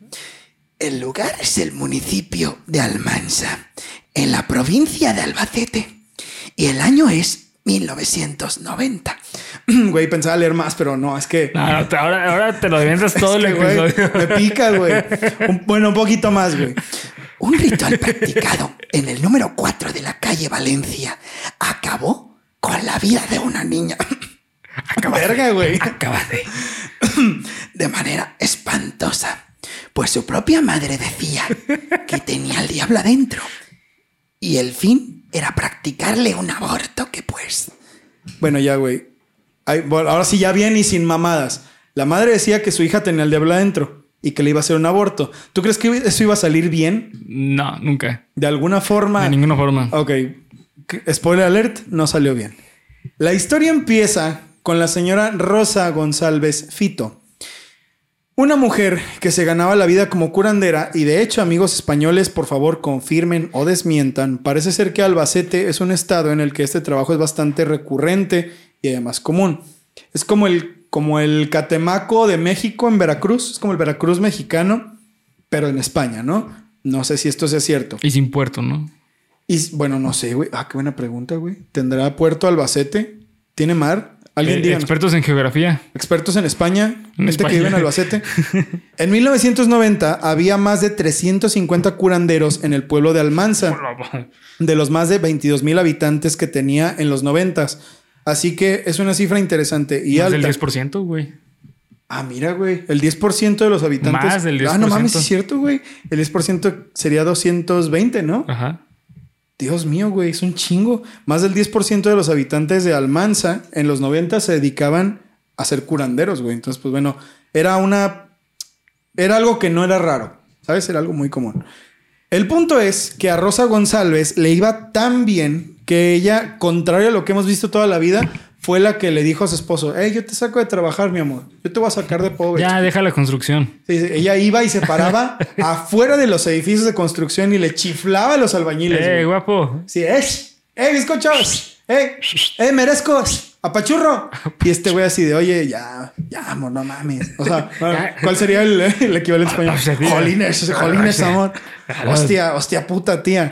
[SPEAKER 2] El lugar es el municipio de Almansa, en la provincia de Albacete. Y el año es 1990. (clears throat)
[SPEAKER 3] Güey, pensaba leer más, pero no, es que...
[SPEAKER 1] No, no, te- ahora, ahora te lo avientas (laughs) todo el
[SPEAKER 3] güey, me pica, güey. Un- bueno, un poquito más, güey.
[SPEAKER 2] Un ritual practicado en el número 4 de la calle Valencia acabó con la vida de una niña. (laughs)
[SPEAKER 3] Verga, güey.
[SPEAKER 1] Acabate. (clears throat)
[SPEAKER 2] de manera espantosa, pues su propia madre decía que tenía al diablo adentro y el fin era practicarle un aborto que pues...
[SPEAKER 3] Bueno, ya, güey. Ay, bueno, ahora sí, ya bien y sin mamadas. La madre decía que su hija tenía el diablo adentro y que le iba a hacer un aborto. ¿Tú crees que eso iba a salir bien?
[SPEAKER 1] No, nunca.
[SPEAKER 3] De alguna forma.
[SPEAKER 1] De ninguna forma.
[SPEAKER 3] Ok. Spoiler alert, no salió bien. La historia empieza con la señora Rosa González Fito. Una mujer que se ganaba la vida como curandera y de hecho amigos españoles por favor confirmen o desmientan, parece ser que Albacete es un estado en el que este trabajo es bastante recurrente y además común. Es como el, como el Catemaco de México en Veracruz, es como el Veracruz mexicano, pero en España, ¿no? No sé si esto sea cierto.
[SPEAKER 1] Y sin puerto, ¿no?
[SPEAKER 3] Y bueno, no sé, güey. Ah, qué buena pregunta, güey. ¿Tendrá puerto Albacete? ¿Tiene mar? ¿Alguien
[SPEAKER 1] Eh, expertos en geografía.
[SPEAKER 3] Expertos en España,
[SPEAKER 1] En
[SPEAKER 3] gente que vive en. Albacete. (laughs) en 1990 había más de 350 curanderos en el pueblo de Almanza, de los más de 22 mil habitantes que tenía en los 90. Así que es una cifra interesante y
[SPEAKER 1] Más
[SPEAKER 3] alta.
[SPEAKER 1] del 10%, güey.
[SPEAKER 3] Ah, mira, güey. El 10% de los habitantes.
[SPEAKER 1] Más del
[SPEAKER 3] Ah, no mames,
[SPEAKER 1] 10%.
[SPEAKER 3] es cierto, güey. El 10% sería 220, ¿no?
[SPEAKER 1] Ajá.
[SPEAKER 3] Dios mío, güey, es un chingo. Más del 10% de los habitantes de Almanza en los 90 se dedicaban a ser curanderos, güey. Entonces, pues bueno, era una... Era algo que no era raro, ¿sabes? Era algo muy común. El punto es que a Rosa González le iba tan bien que ella, contrario a lo que hemos visto toda la vida, fue la que le dijo a su esposo, hey, yo te saco de trabajar, mi amor. Yo te voy a sacar de pobre.
[SPEAKER 1] Ya, deja la construcción.
[SPEAKER 3] Sí, ella iba y se paraba (laughs) afuera de los edificios de construcción y le chiflaba a los albañiles.
[SPEAKER 1] Eh,
[SPEAKER 3] güey.
[SPEAKER 1] guapo.
[SPEAKER 3] Sí, es. ¡Eh, bizcochos! ¡Eh! ¡Eh, merezcos! ¡Apachurro! Y este güey así de, oye, ya, ya, amor, no mames. O sea, (laughs) ¿cuál sería el, el equivalente (laughs) español? Jolines, jolines, amor. Hostia, hostia puta, tía.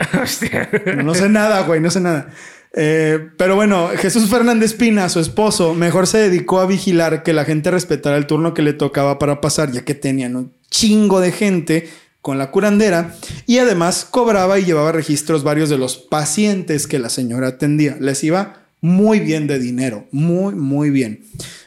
[SPEAKER 3] No, no sé nada, güey, no sé nada. Eh, pero bueno, Jesús Fernández Pina, su esposo, mejor se dedicó a vigilar que la gente respetara el turno que le tocaba para pasar, ya que tenían un chingo de gente con la curandera y además cobraba y llevaba registros varios de los pacientes que la señora atendía. Les iba muy bien de dinero, muy, muy bien.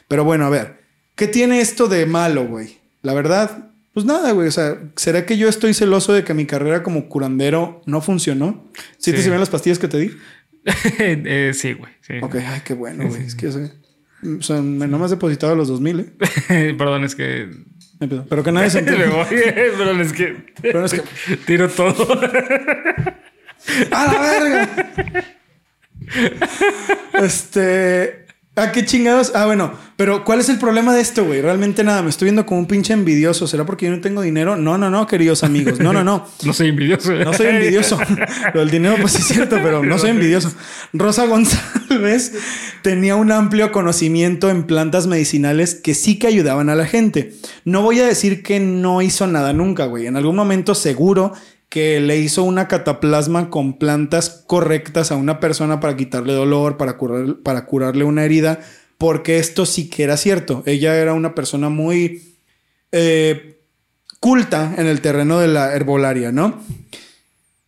[SPEAKER 3] Pero bueno, a ver, ¿qué tiene esto de malo, güey? La verdad, pues nada, güey. O sea, ¿será que yo estoy celoso de que mi carrera como curandero no funcionó? ¿Sí, te
[SPEAKER 1] Sí.
[SPEAKER 3] sirvieron las pastillas que te di?
[SPEAKER 1] Eh, sí, güey. Sí.
[SPEAKER 3] Ok, ay, qué bueno, güey. Es que, o sea, o sea, me no me has depositado los 2000, ¿eh? (laughs)
[SPEAKER 1] Perdón, es que.
[SPEAKER 3] Pero que nadie se (laughs) entere.
[SPEAKER 1] voy. Perdón, es que.
[SPEAKER 3] Pero es que- (laughs)
[SPEAKER 1] Tiro todo.
[SPEAKER 3] ¡A la verga! este. ¿A qué chingados? Ah, bueno, pero ¿cuál es el problema de esto, güey? Realmente nada, me estoy viendo como un pinche envidioso. ¿Será porque yo no tengo dinero? No, no, no, queridos amigos. No, no, no. (laughs)
[SPEAKER 1] No soy envidioso.
[SPEAKER 3] No soy envidioso. (laughs) Lo del dinero, pues sí es cierto, pero no soy envidioso. Rosa González tenía un amplio conocimiento en plantas medicinales que sí que ayudaban a la gente. No voy a decir que no hizo nada nunca, güey. En algún momento seguro que le hizo una cataplasma con plantas correctas a una persona para quitarle dolor, para, curar, para curarle una herida, porque esto sí que era cierto. Ella era una persona muy eh, culta en el terreno de la herbolaria, ¿no?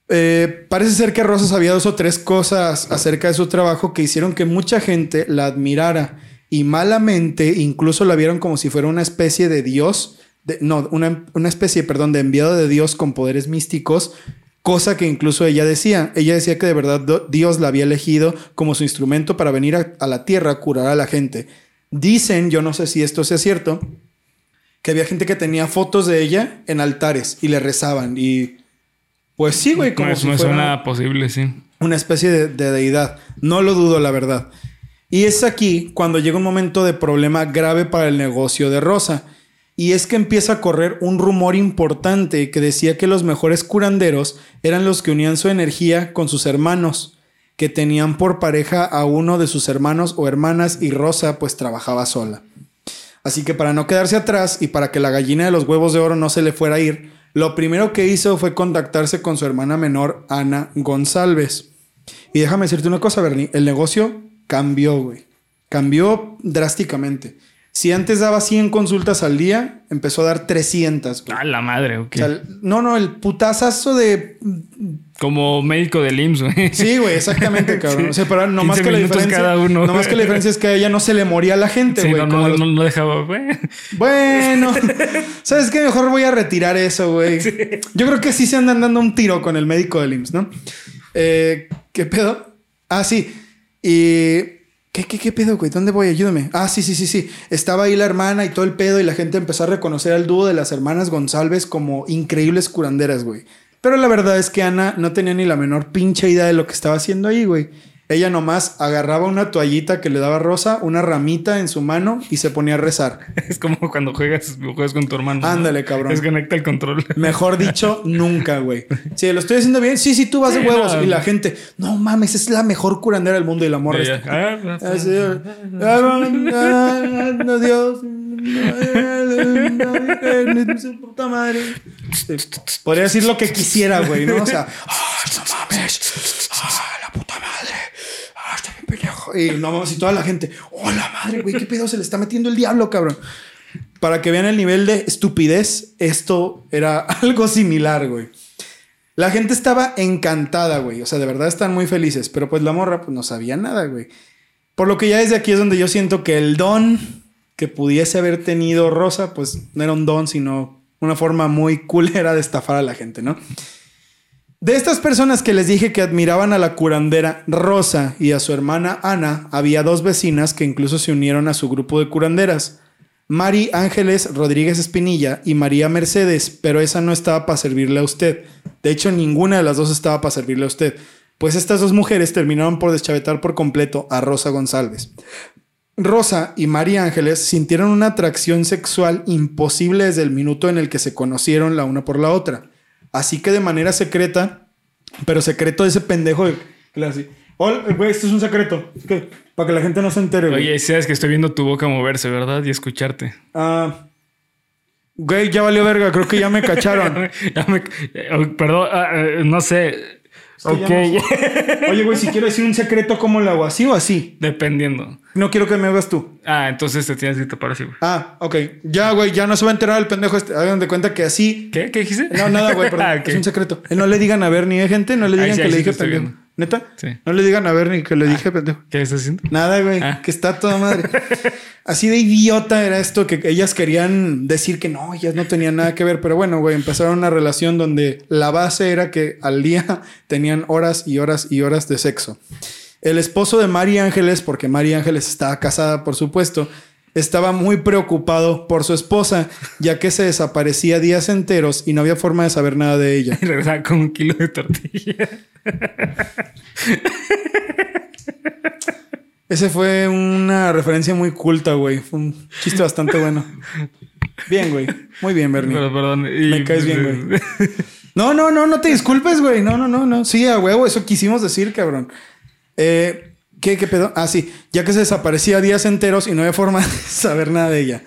[SPEAKER 3] Eh, parece ser que Rosa sabía dos o tres cosas acerca de su trabajo que hicieron que mucha gente la admirara y malamente incluso la vieron como si fuera una especie de dios, de- no, una, una especie, perdón, de enviado de Dios con poderes místicos, cosa que incluso ella decía. Ella decía que de verdad Dios la había elegido como su instrumento para venir a, a la tierra a curar a la gente. Dicen, yo no sé si esto sea cierto, que había gente que tenía fotos de ella en altares y le rezaban y pues sí, güey, como
[SPEAKER 1] me,
[SPEAKER 3] si
[SPEAKER 1] me
[SPEAKER 3] fuera
[SPEAKER 1] suena posible, sí.
[SPEAKER 3] una especie de, de deidad. No lo dudo, la verdad. Y es aquí cuando llega un momento de problema grave para el negocio de Rosa. Y es que empieza a correr un rumor importante que decía que los mejores curanderos eran los que unían su energía con sus hermanos, que tenían por pareja a uno de sus hermanos o hermanas y Rosa pues trabajaba sola. Así que para no quedarse atrás y para que la gallina de los huevos de oro no se le fuera a ir, lo primero que hizo fue contactarse con su hermana menor, Ana González. Y déjame decirte una cosa, Bernie, el negocio cambió, güey. Cambió drásticamente. Si antes daba 100 consultas al día, empezó a dar 300. güey.
[SPEAKER 1] A la madre, ok.
[SPEAKER 3] O sea, no, no, el putazazo de...
[SPEAKER 1] Como médico del IMSS, güey.
[SPEAKER 3] Sí, güey, exactamente, (laughs) cabrón. O sea, pero nomás
[SPEAKER 1] 15
[SPEAKER 3] que la diferencia...
[SPEAKER 1] cada uno.
[SPEAKER 3] Nomás que la diferencia es que a ella no se le moría a la gente,
[SPEAKER 1] Sí,
[SPEAKER 3] güey.
[SPEAKER 1] no, no,
[SPEAKER 3] los-
[SPEAKER 1] no, no dejaba, güey.
[SPEAKER 3] Bueno, (laughs) ¿sabes qué? Mejor voy a retirar eso, güey. Yo creo que sí se andan dando un tiro con el médico del IMSS, ¿no? Eh, ¿Qué pedo? Ah, sí. Y... ¿Qué, qué, qué pedo, güey? ¿Dónde voy? Ayúdame. Ah, sí, sí, sí, sí. Estaba ahí la hermana y todo el pedo y la gente empezó a reconocer al dúo de las hermanas González como increíbles curanderas, güey. Pero la verdad es que Ana no tenía ni la menor pinche idea de lo que estaba haciendo ahí, güey. Ella nomás agarraba una toallita que le daba Rosa, una ramita en su mano y se ponía a rezar. (laughs)
[SPEAKER 1] Es como cuando juegas, juegas con tu hermano. ¿no?
[SPEAKER 3] Ándale, cabrón.
[SPEAKER 1] Desconecta el control. (laughs)
[SPEAKER 3] Mejor dicho, nunca, güey. (laughs) Si lo estoy haciendo bien, sí, sí, tú vas de
[SPEAKER 1] Sí,
[SPEAKER 3] huevos.
[SPEAKER 1] no.
[SPEAKER 3] Y la gente, no mames, es la mejor curandera del mundo y la morra.
[SPEAKER 1] Ya,
[SPEAKER 3] está-
[SPEAKER 1] ya. Ah,
[SPEAKER 3] Ah, sí, ah, no, Dios. Su puta madre. Sí. Podría decir lo que quisiera, güey, ¿no? O sea, ¡ay, no mames! ¡Ah, la puta madre! ¡Ah, está bien pendejo! Y no y toda la gente, ¡oh, madre, güey! ¿Qué pedo se le está metiendo el diablo, cabrón? Para que vean el nivel de estupidez, esto era (laughs) algo similar, güey. La gente estaba encantada, güey. O sea, de verdad están muy felices. Pero pues la morra, pues no sabía nada, güey. Por lo que ya desde aquí es donde yo siento que el don que pudiese haber tenido Rosa, pues no era un don, sino una forma muy culera de estafar a la gente, ¿no? De estas personas que les dije que admiraban a la curandera Rosa y a su hermana Ana, había dos vecinas que incluso se unieron a su grupo de curanderas. Mari Ángeles Rodríguez Espinilla y María Mercedes, pero esa no estaba para servirle a usted. De hecho, ninguna de las dos estaba para servirle a usted, pues estas dos mujeres terminaron por deschavetar por completo a Rosa González. Rosa y María Ángeles sintieron una atracción sexual imposible desde el minuto en el que se conocieron la una por la otra. Así que de manera secreta, pero secreto de ese pendejo de clase. Hola, güey, esto es un secreto. ¿Qué? Para que la gente no se entere, güey.
[SPEAKER 1] Oye, sabes que estoy viendo tu boca moverse, ¿verdad? Y escucharte.
[SPEAKER 3] Ah, güey, ya valió verga, creo que ya me cacharon. (laughs)
[SPEAKER 1] Ya me- eh, perdón, ah, eh, no sé.
[SPEAKER 3] Que
[SPEAKER 1] ok, (laughs)
[SPEAKER 3] Oye, güey, si quiero decir un secreto, ¿cómo lo hago? ¿Así o así?
[SPEAKER 1] dependiendo.
[SPEAKER 3] No quiero que me hagas tú.
[SPEAKER 1] Ah, entonces te tienes que tapar así, güey.
[SPEAKER 3] Ah, ok. Ya, güey, ya no se va a enterar el pendejo este. Hagan de cuenta que así.
[SPEAKER 1] ¿Qué? ¿Qué dijiste?
[SPEAKER 3] No, nada, güey, perdón. (laughs)
[SPEAKER 1] Ah.
[SPEAKER 3] Es un secreto. No le digan a Bernie, ¿eh, gente? No le digan
[SPEAKER 1] sí,
[SPEAKER 3] que le dije pendejo.
[SPEAKER 1] viendo.
[SPEAKER 3] ¿Neta?
[SPEAKER 1] Sí.
[SPEAKER 3] No le digan a Bernie que le dije pendejo.
[SPEAKER 1] ¿Qué estás haciendo?
[SPEAKER 3] Nada, güey,
[SPEAKER 1] Ah.
[SPEAKER 3] que está toda madre. (laughs) Así de idiota era esto que ellas querían decir que no, ellas no tenían nada que ver, pero bueno, güey, empezaron una relación donde la base era que al día (laughs) tenían horas y horas y horas de sexo. El esposo de María Ángeles, porque María Ángeles estaba casada, por supuesto, estaba muy preocupado por su esposa, ya que se desaparecía días enteros y no había forma de saber nada de ella. (laughs)
[SPEAKER 1] Y regresaba con un kilo de tortilla.
[SPEAKER 3] Ese fue una referencia muy culta, güey. Fue un chiste bastante bueno. Bien, güey. Muy bien, Bernie.
[SPEAKER 1] Pero perdón. y-
[SPEAKER 3] Me caes bien, güey. (laughs) No, no, no, no te disculpes, güey. No, no, no, no. Sí, a huevo, eso quisimos decir, cabrón. Eh, ¿qué, ¿Qué pedo? Ah, sí. Ya que se desaparecía días enteros y no había forma de (laughs) saber nada de ella.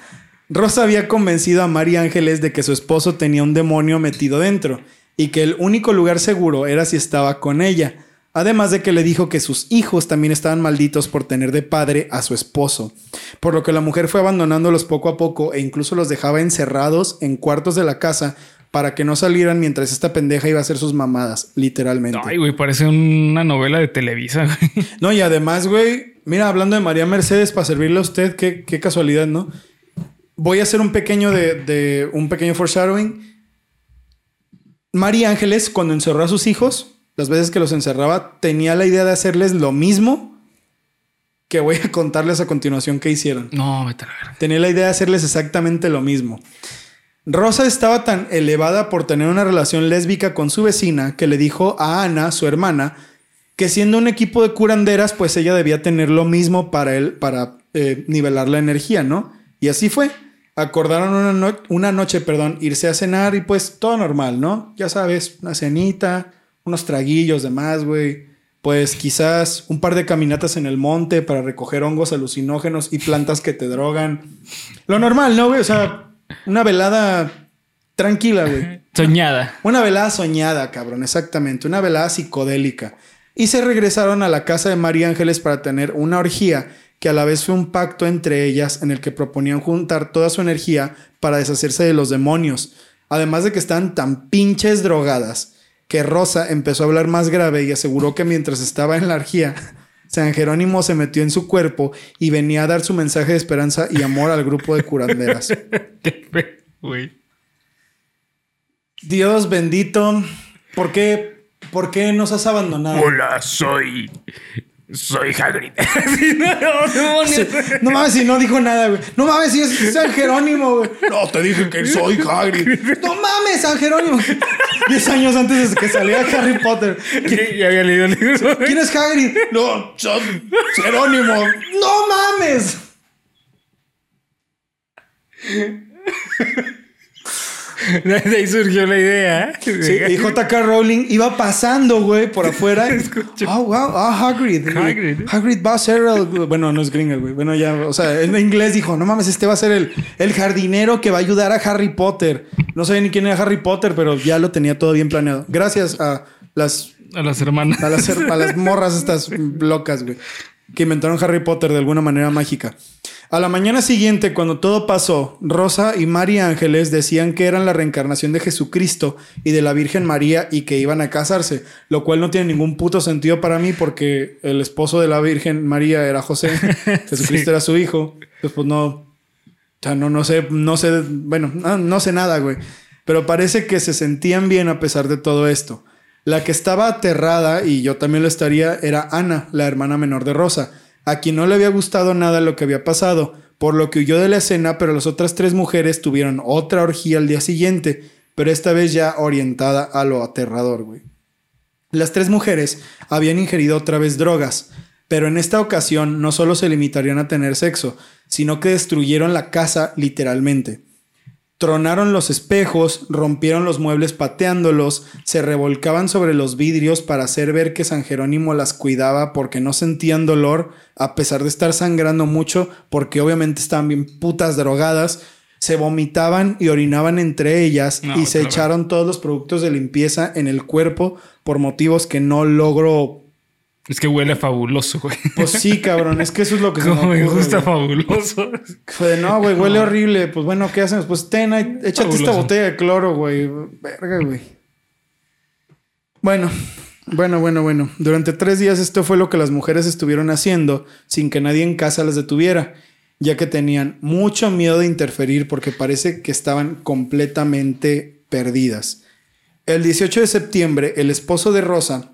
[SPEAKER 3] Rosa había convencido a María Ángeles de que su esposo tenía un demonio metido dentro y que el único lugar seguro era si estaba con ella. Además de que le dijo que sus hijos también estaban malditos por tener de padre a su esposo. Por lo que la mujer fue abandonándolos poco a poco e incluso los dejaba encerrados en cuartos de la casa para que no salieran mientras esta pendeja iba a hacer sus mamadas, literalmente.
[SPEAKER 1] Ay, güey, parece una novela de Televisa, güey. (laughs)
[SPEAKER 3] No, y además, güey, mira, hablando de María Mercedes, para servirle a usted, qué, qué casualidad, ¿no? Voy a hacer un pequeño de, de- un pequeño foreshadowing. María Ángeles, cuando encerró a sus hijos, las veces que los encerraba, tenía la idea de hacerles lo mismo que voy a contarles a continuación que hicieron.
[SPEAKER 1] No, vete a la verga.
[SPEAKER 3] Tenía la idea de hacerles exactamente lo mismo. Rosa estaba tan elevada por tener una relación lésbica con su vecina que le dijo a Ana, su hermana, que siendo un equipo de curanderas, pues ella debía tener lo mismo para él, para eh, nivelar la energía, ¿no? Y así fue. Acordaron una, no- una noche, perdón, irse a cenar y pues todo normal, ¿no? Ya sabes, una cenita, unos traguillos de más, güey. Pues quizás un par de caminatas en el monte para recoger hongos alucinógenos y plantas que te drogan. Lo normal, ¿no, güey? O sea, una velada tranquila, güey. (laughs)
[SPEAKER 1] Soñada.
[SPEAKER 3] Una velada soñada, cabrón, exactamente. Una velada psicodélica. Y se regresaron a la casa de María Ángeles para tener una orgía que a la vez fue un pacto entre ellas en el que proponían juntar toda su energía para deshacerse de los demonios, además de que estaban tan pinches drogadas que Rosa empezó a hablar más grave y aseguró que mientras estaba en la argía, San Jerónimo se metió en su cuerpo y venía a dar su mensaje de esperanza y amor al grupo de curanderas. (laughs) Dios bendito, ¿por qué, por qué nos has abandonado?
[SPEAKER 1] Hola, soy. Soy Hagrid. (laughs) No.
[SPEAKER 3] Sí, No mames, si no dijo nada, güey. No mames, si es San Jerónimo, güey. No, te dije que soy Hagrid. No mames, San Jerónimo. Diez años antes de que saliera Harry Potter.
[SPEAKER 1] Ya- había leído el libro.
[SPEAKER 3] ¿Quién es Hagrid? No, soy Jerónimo. No mames. (laughs)
[SPEAKER 1] De ahí surgió la idea.
[SPEAKER 3] Sí, y JK Rowling iba pasando, güey, por afuera. (laughs) Oh, wow. Ah, Hagrid. güey.
[SPEAKER 1] Hagrid.
[SPEAKER 3] Hagrid va a ser el... Bueno, no es gringa, güey. Bueno, ya... O sea, en inglés dijo, no mames, este va a ser el, el jardinero que va a ayudar a Harry Potter. No sabía ni quién era Harry Potter, pero ya lo tenía todo bien planeado. Gracias a las...
[SPEAKER 1] A las hermanas.
[SPEAKER 3] A las, a las morras estas (laughs) locas, güey. Que inventaron Harry Potter de alguna manera mágica. A la mañana siguiente, cuando todo pasó, Rosa y María Ángeles decían que eran la reencarnación de Jesucristo y de la Virgen María y que iban a casarse, lo cual no tiene ningún puto sentido para mí porque el esposo de la Virgen María era José, (laughs) Jesucristo
[SPEAKER 1] Sí.
[SPEAKER 3] era su hijo, pues, pues no, o sea, no, no sé, no sé, bueno, no, no sé nada, güey. Pero parece que se sentían bien a pesar de todo esto. La que estaba aterrada, y yo también lo estaría, era Ana, la hermana menor de Rosa, a quien no le había gustado nada lo que había pasado, por lo que huyó de la escena, pero las otras tres mujeres tuvieron otra orgía al día siguiente, pero esta vez ya orientada a lo aterrador, güey. Las tres mujeres habían ingerido otra vez drogas, pero en esta ocasión no solo se limitarían a tener sexo, sino que destruyeron la casa literalmente. Tronaron los espejos, rompieron los muebles pateándolos, se revolcaban sobre los vidrios para hacer ver que San Jerónimo las cuidaba porque no sentían dolor, a pesar de estar sangrando mucho, porque obviamente estaban bien putas drogadas. Se vomitaban y orinaban entre ellas
[SPEAKER 1] No,
[SPEAKER 3] y se echaron todos los productos de limpieza en el cuerpo por motivos que no logro.
[SPEAKER 1] Es que huele fabuloso, güey.
[SPEAKER 3] Pues sí, cabrón, es que eso es lo que se me
[SPEAKER 1] Como me
[SPEAKER 3] ocurre,
[SPEAKER 1] gusta
[SPEAKER 3] güey.
[SPEAKER 1] fabuloso.
[SPEAKER 3] Fue de, no, güey, huele horrible. Pues bueno, ¿qué hacemos? Pues ten, ahí, échate esta botella de cloro, güey. Verga, güey. Bueno, bueno, bueno, bueno. Durante tres días esto fue lo que las mujeres estuvieron haciendo sin que nadie en casa las detuviera, ya que tenían mucho miedo de interferir porque parece que estaban completamente perdidas. El 18 de septiembre, el esposo de Rosa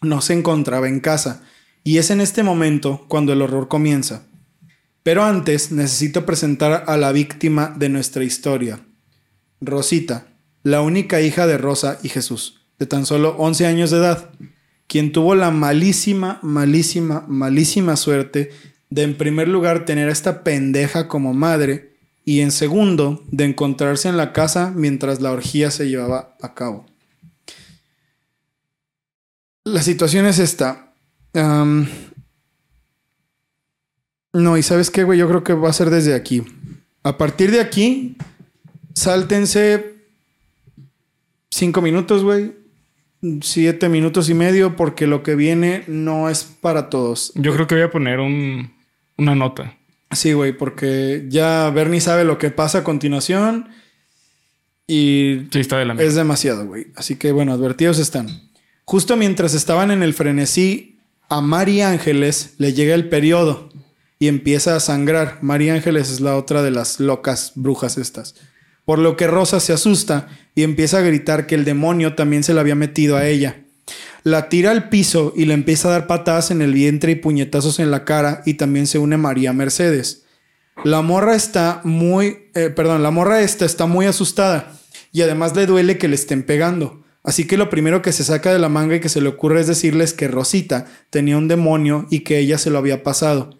[SPEAKER 3] no se encontraba en casa y es en este momento cuando el horror comienza. Pero antes necesito presentar a la víctima de nuestra historia. Rosita, la única hija de Rosa y Jesús, de tan solo 11 años de edad, quien tuvo la malísima, malísima, malísima suerte de en primer lugar tener a esta pendeja como madre y en segundo de encontrarse en la casa mientras la orgía se llevaba a cabo. La situación es esta. No, y sabes qué, güey, yo creo que va a ser desde aquí. A partir de aquí, sáltense cinco minutos, güey. Siete minutos y medio, porque lo que viene no es para todos.
[SPEAKER 1] Yo creo que voy a poner un, una nota.
[SPEAKER 3] Sí, güey, porque ya Bernie sabe lo que pasa a continuación. Y
[SPEAKER 1] Sí, está de la mierda.
[SPEAKER 3] es demasiado, güey. Así que bueno, advertidos están. Justo mientras estaban en el frenesí, a Mari Ángeles le llega el periodo y empieza a sangrar. Mari Ángeles es la otra de las locas brujas estas. Por lo que Rosa se asusta y empieza a gritar que el demonio también se le había metido a ella. La tira al piso y le empieza a dar patadas en el vientre y puñetazos en la cara y también se une María Mercedes. La morra está muy, eh, perdón, la morra esta está muy asustada y además le duele que le estén pegando. Así que lo primero que se saca de la manga y que se le ocurre es decirles que Rosita tenía un demonio y que ella se lo había pasado.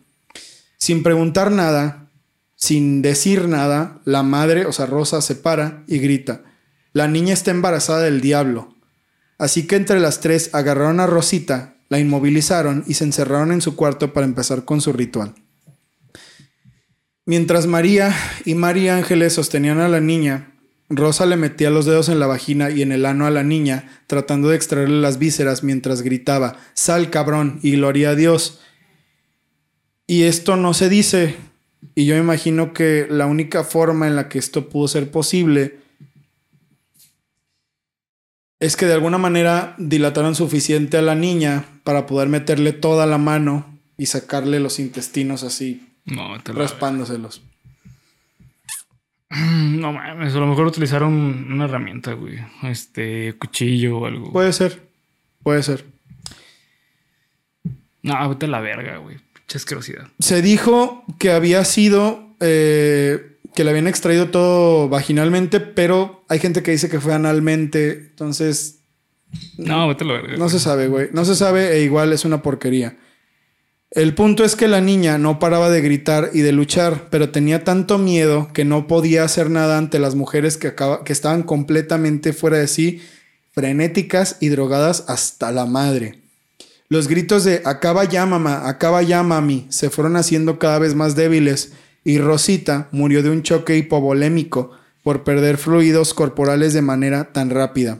[SPEAKER 3] Sin preguntar nada, sin decir nada, la madre, o sea, Rosa, se para y grita. La niña está embarazada del diablo. Así que entre las tres agarraron a Rosita, la inmovilizaron y se encerraron en su cuarto para empezar con su ritual. Mientras María y María Ángeles sostenían a la niña, Rosa le metía los dedos en la vagina y en el ano a la niña, tratando de extraerle las vísceras mientras gritaba, sal cabrón y gloria a Dios. Y esto no se dice. Y yo imagino que la única forma en la que esto pudo ser posible es que de alguna manera dilataron suficiente a la niña para poder meterle toda la mano y sacarle los intestinos así,
[SPEAKER 1] No,
[SPEAKER 3] raspándoselos.
[SPEAKER 1] No mames, a lo mejor utilizaron una herramienta, güey. Este, cuchillo o algo.
[SPEAKER 3] Puede ser, puede ser.
[SPEAKER 1] No, vete a la verga, güey. Pinche asquerosidad.
[SPEAKER 3] Se dijo que había sido, eh, que le habían extraído todo vaginalmente, pero hay gente que dice que fue analmente, entonces
[SPEAKER 1] No, vete a la verga.
[SPEAKER 3] no se sabe, güey. No se sabe e igual es una porquería. El punto es que la niña no paraba de gritar y de luchar, pero tenía tanto miedo que no podía hacer nada ante las mujeres que, estaban completamente fuera de sí, frenéticas y drogadas hasta la madre. Los gritos de acaba ya mamá, acaba ya mami se fueron haciendo cada vez más débiles y Rosita murió de un choque hipovolémico por perder fluidos corporales de manera tan rápida.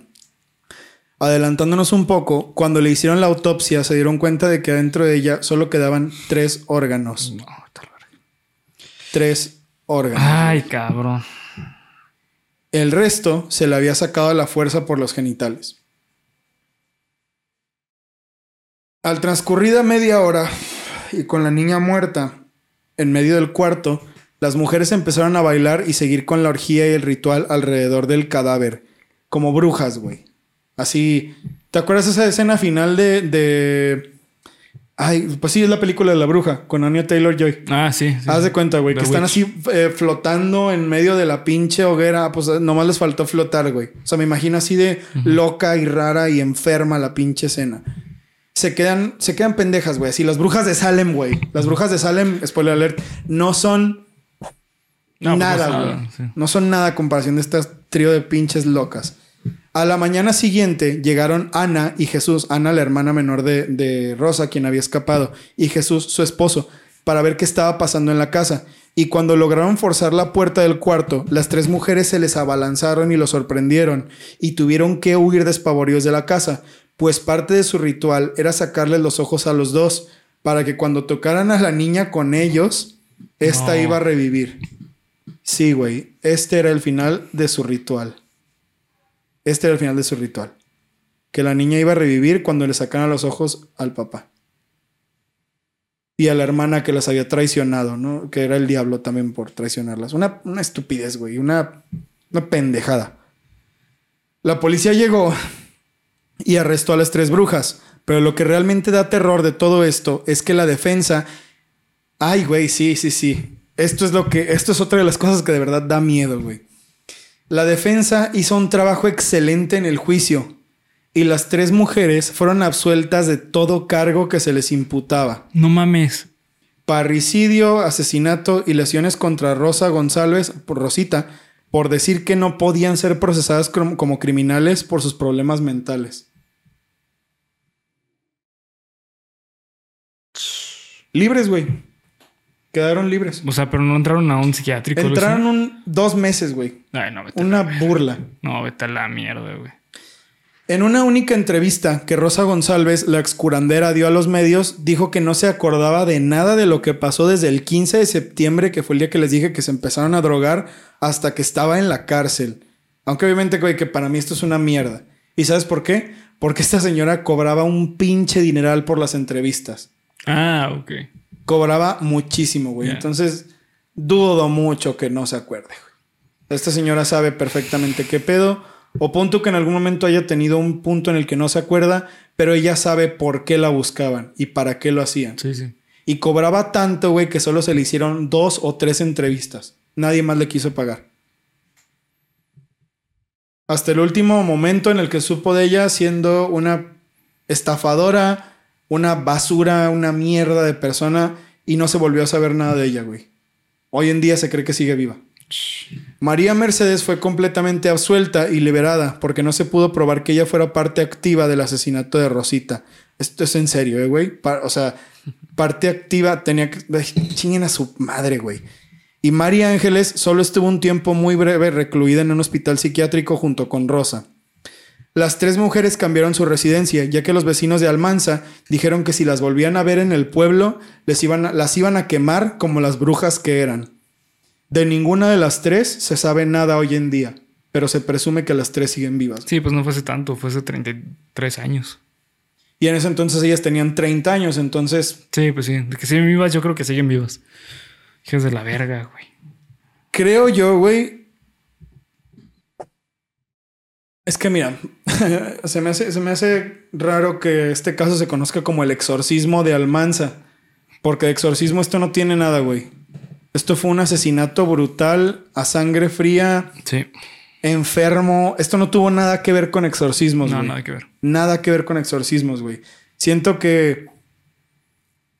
[SPEAKER 3] Adelantándonos un poco, cuando le hicieron la autopsia se dieron cuenta de que adentro de ella solo quedaban tres órganos.
[SPEAKER 1] No.
[SPEAKER 3] Tres órganos.
[SPEAKER 1] Ay, cabrón.
[SPEAKER 3] El resto se le había sacado a la fuerza por los genitales. Al transcurrida media hora y con la niña muerta en medio del cuarto, las mujeres empezaron a bailar y seguir con la orgía y el ritual alrededor del cadáver, como brujas, güey. Así, ¿te acuerdas esa escena final de, de... Ay, pues sí, es la película de la bruja con Anya Taylor Joy.
[SPEAKER 1] Ah, sí. sí,
[SPEAKER 3] Haz de cuenta, güey, que están así eh, flotando en medio de la pinche hoguera. Pues eh, nomás les faltó flotar, güey. O sea, me imagino así de loca y rara y enferma la pinche escena. Se quedan, se quedan pendejas, güey. Así las brujas de Salem, güey. Las brujas de Salem, spoiler alert, no son
[SPEAKER 1] No, pues,
[SPEAKER 3] nada, güey.
[SPEAKER 1] sí.
[SPEAKER 3] No son nada a comparación de este trío de pinches locas. A la mañana siguiente llegaron Ana y Jesús, Ana la hermana menor de, de Rosa, quien había escapado, y Jesús, su esposo, para ver qué estaba pasando en la casa. Y cuando lograron forzar la puerta del cuarto, las tres mujeres se les abalanzaron y lo sorprendieron, y tuvieron que huir despavoridos de la casa, pues parte de su ritual era sacarles los ojos a los dos, para que cuando tocaran a la niña con ellos, esta
[SPEAKER 1] No.
[SPEAKER 3] iba a revivir. Sí, güey. Este era el final de su ritual. Este era el final de su ritual. Que la niña iba a revivir cuando le sacaran los ojos al papá. Y a la hermana que las había traicionado, ¿no? Que era el diablo también por traicionarlas. Una, una estupidez, güey. Una, una pendejada. La policía llegó y arrestó a las tres brujas. Pero lo que realmente da terror de todo esto es que la defensa Ay, güey, sí, sí, sí. Esto es lo que. Esto es otra de las cosas que de verdad da miedo, güey. La defensa hizo un trabajo excelente en el juicio. Y las tres mujeres fueron absueltas de todo cargo que se les imputaba.
[SPEAKER 1] No mames.
[SPEAKER 3] Parricidio, asesinato y lesiones contra Rosa González, por Rosita, por decir que no podían ser procesadas como criminales por sus problemas mentales. Libres, güey. Quedaron libres.
[SPEAKER 1] O sea, pero no entraron a un psiquiátrico.
[SPEAKER 3] Entraron un, dos meses, güey.
[SPEAKER 1] Ay, no, vete
[SPEAKER 3] Una
[SPEAKER 1] la-
[SPEAKER 3] burla.
[SPEAKER 1] No, vete a la mierda, güey.
[SPEAKER 3] En una única entrevista que Rosa González, la excurandera, dio a los medios, dijo que no se acordaba de nada de lo que pasó desde el 15 de septiembre, que fue el día que les dije que se empezaron a drogar, hasta que estaba en la cárcel. Aunque obviamente, güey, que para mí esto es una mierda. ¿Y sabes por qué? Porque esta señora cobraba un pinche dineral por las entrevistas.
[SPEAKER 1] Ah, ok.
[SPEAKER 3] Cobraba muchísimo, güey. Entonces, dudo mucho que no se acuerde, güey. Esta señora sabe perfectamente qué pedo. O punto que en algún momento haya tenido un punto en el que no se acuerda, pero ella sabe por qué la buscaban y para qué lo hacían.
[SPEAKER 1] Sí, sí.
[SPEAKER 3] Y cobraba tanto, güey, que solo se le hicieron dos o tres entrevistas. Nadie más le quiso pagar. Hasta el último momento en el que supo de ella siendo una estafadora, una basura, una mierda de persona y no se volvió a saber nada de ella, güey. Hoy en día se cree que sigue viva. María Mercedes fue completamente absuelta y liberada porque no se pudo probar que ella fuera parte activa del asesinato de Rosita. Esto es en serio, eh, güey. O sea, parte activa tenía que... Chinguen a su madre, güey. Y María Ángeles solo estuvo un tiempo muy breve recluida en un hospital psiquiátrico junto con Rosa. Las tres mujeres cambiaron su residencia, ya que los vecinos de Almanza dijeron que si las volvían a ver en el pueblo, les iban a- las iban a quemar como las brujas que eran. De ninguna de las tres se sabe nada hoy en día, pero se presume que las tres siguen vivas.
[SPEAKER 1] Sí, pues no fue hace tanto, fue hace 33 años.
[SPEAKER 3] Y en ese entonces ellas tenían 30 años, entonces
[SPEAKER 1] Sí, pues sí. De que siguen vivas, yo creo que siguen vivas. Hijas de la verga, güey.
[SPEAKER 3] creo yo, güey. Es que mira, (laughs) se me, hace, se me hace raro que este caso se conozca como el exorcismo de Almanza. Porque de exorcismo esto no tiene nada, güey. Esto fue un asesinato brutal, a sangre fría,
[SPEAKER 1] Sí.
[SPEAKER 3] enfermo. Esto no tuvo nada que ver con exorcismos,
[SPEAKER 1] No,
[SPEAKER 3] güey.
[SPEAKER 1] nada que ver.
[SPEAKER 3] Nada que ver con exorcismos, güey. Siento que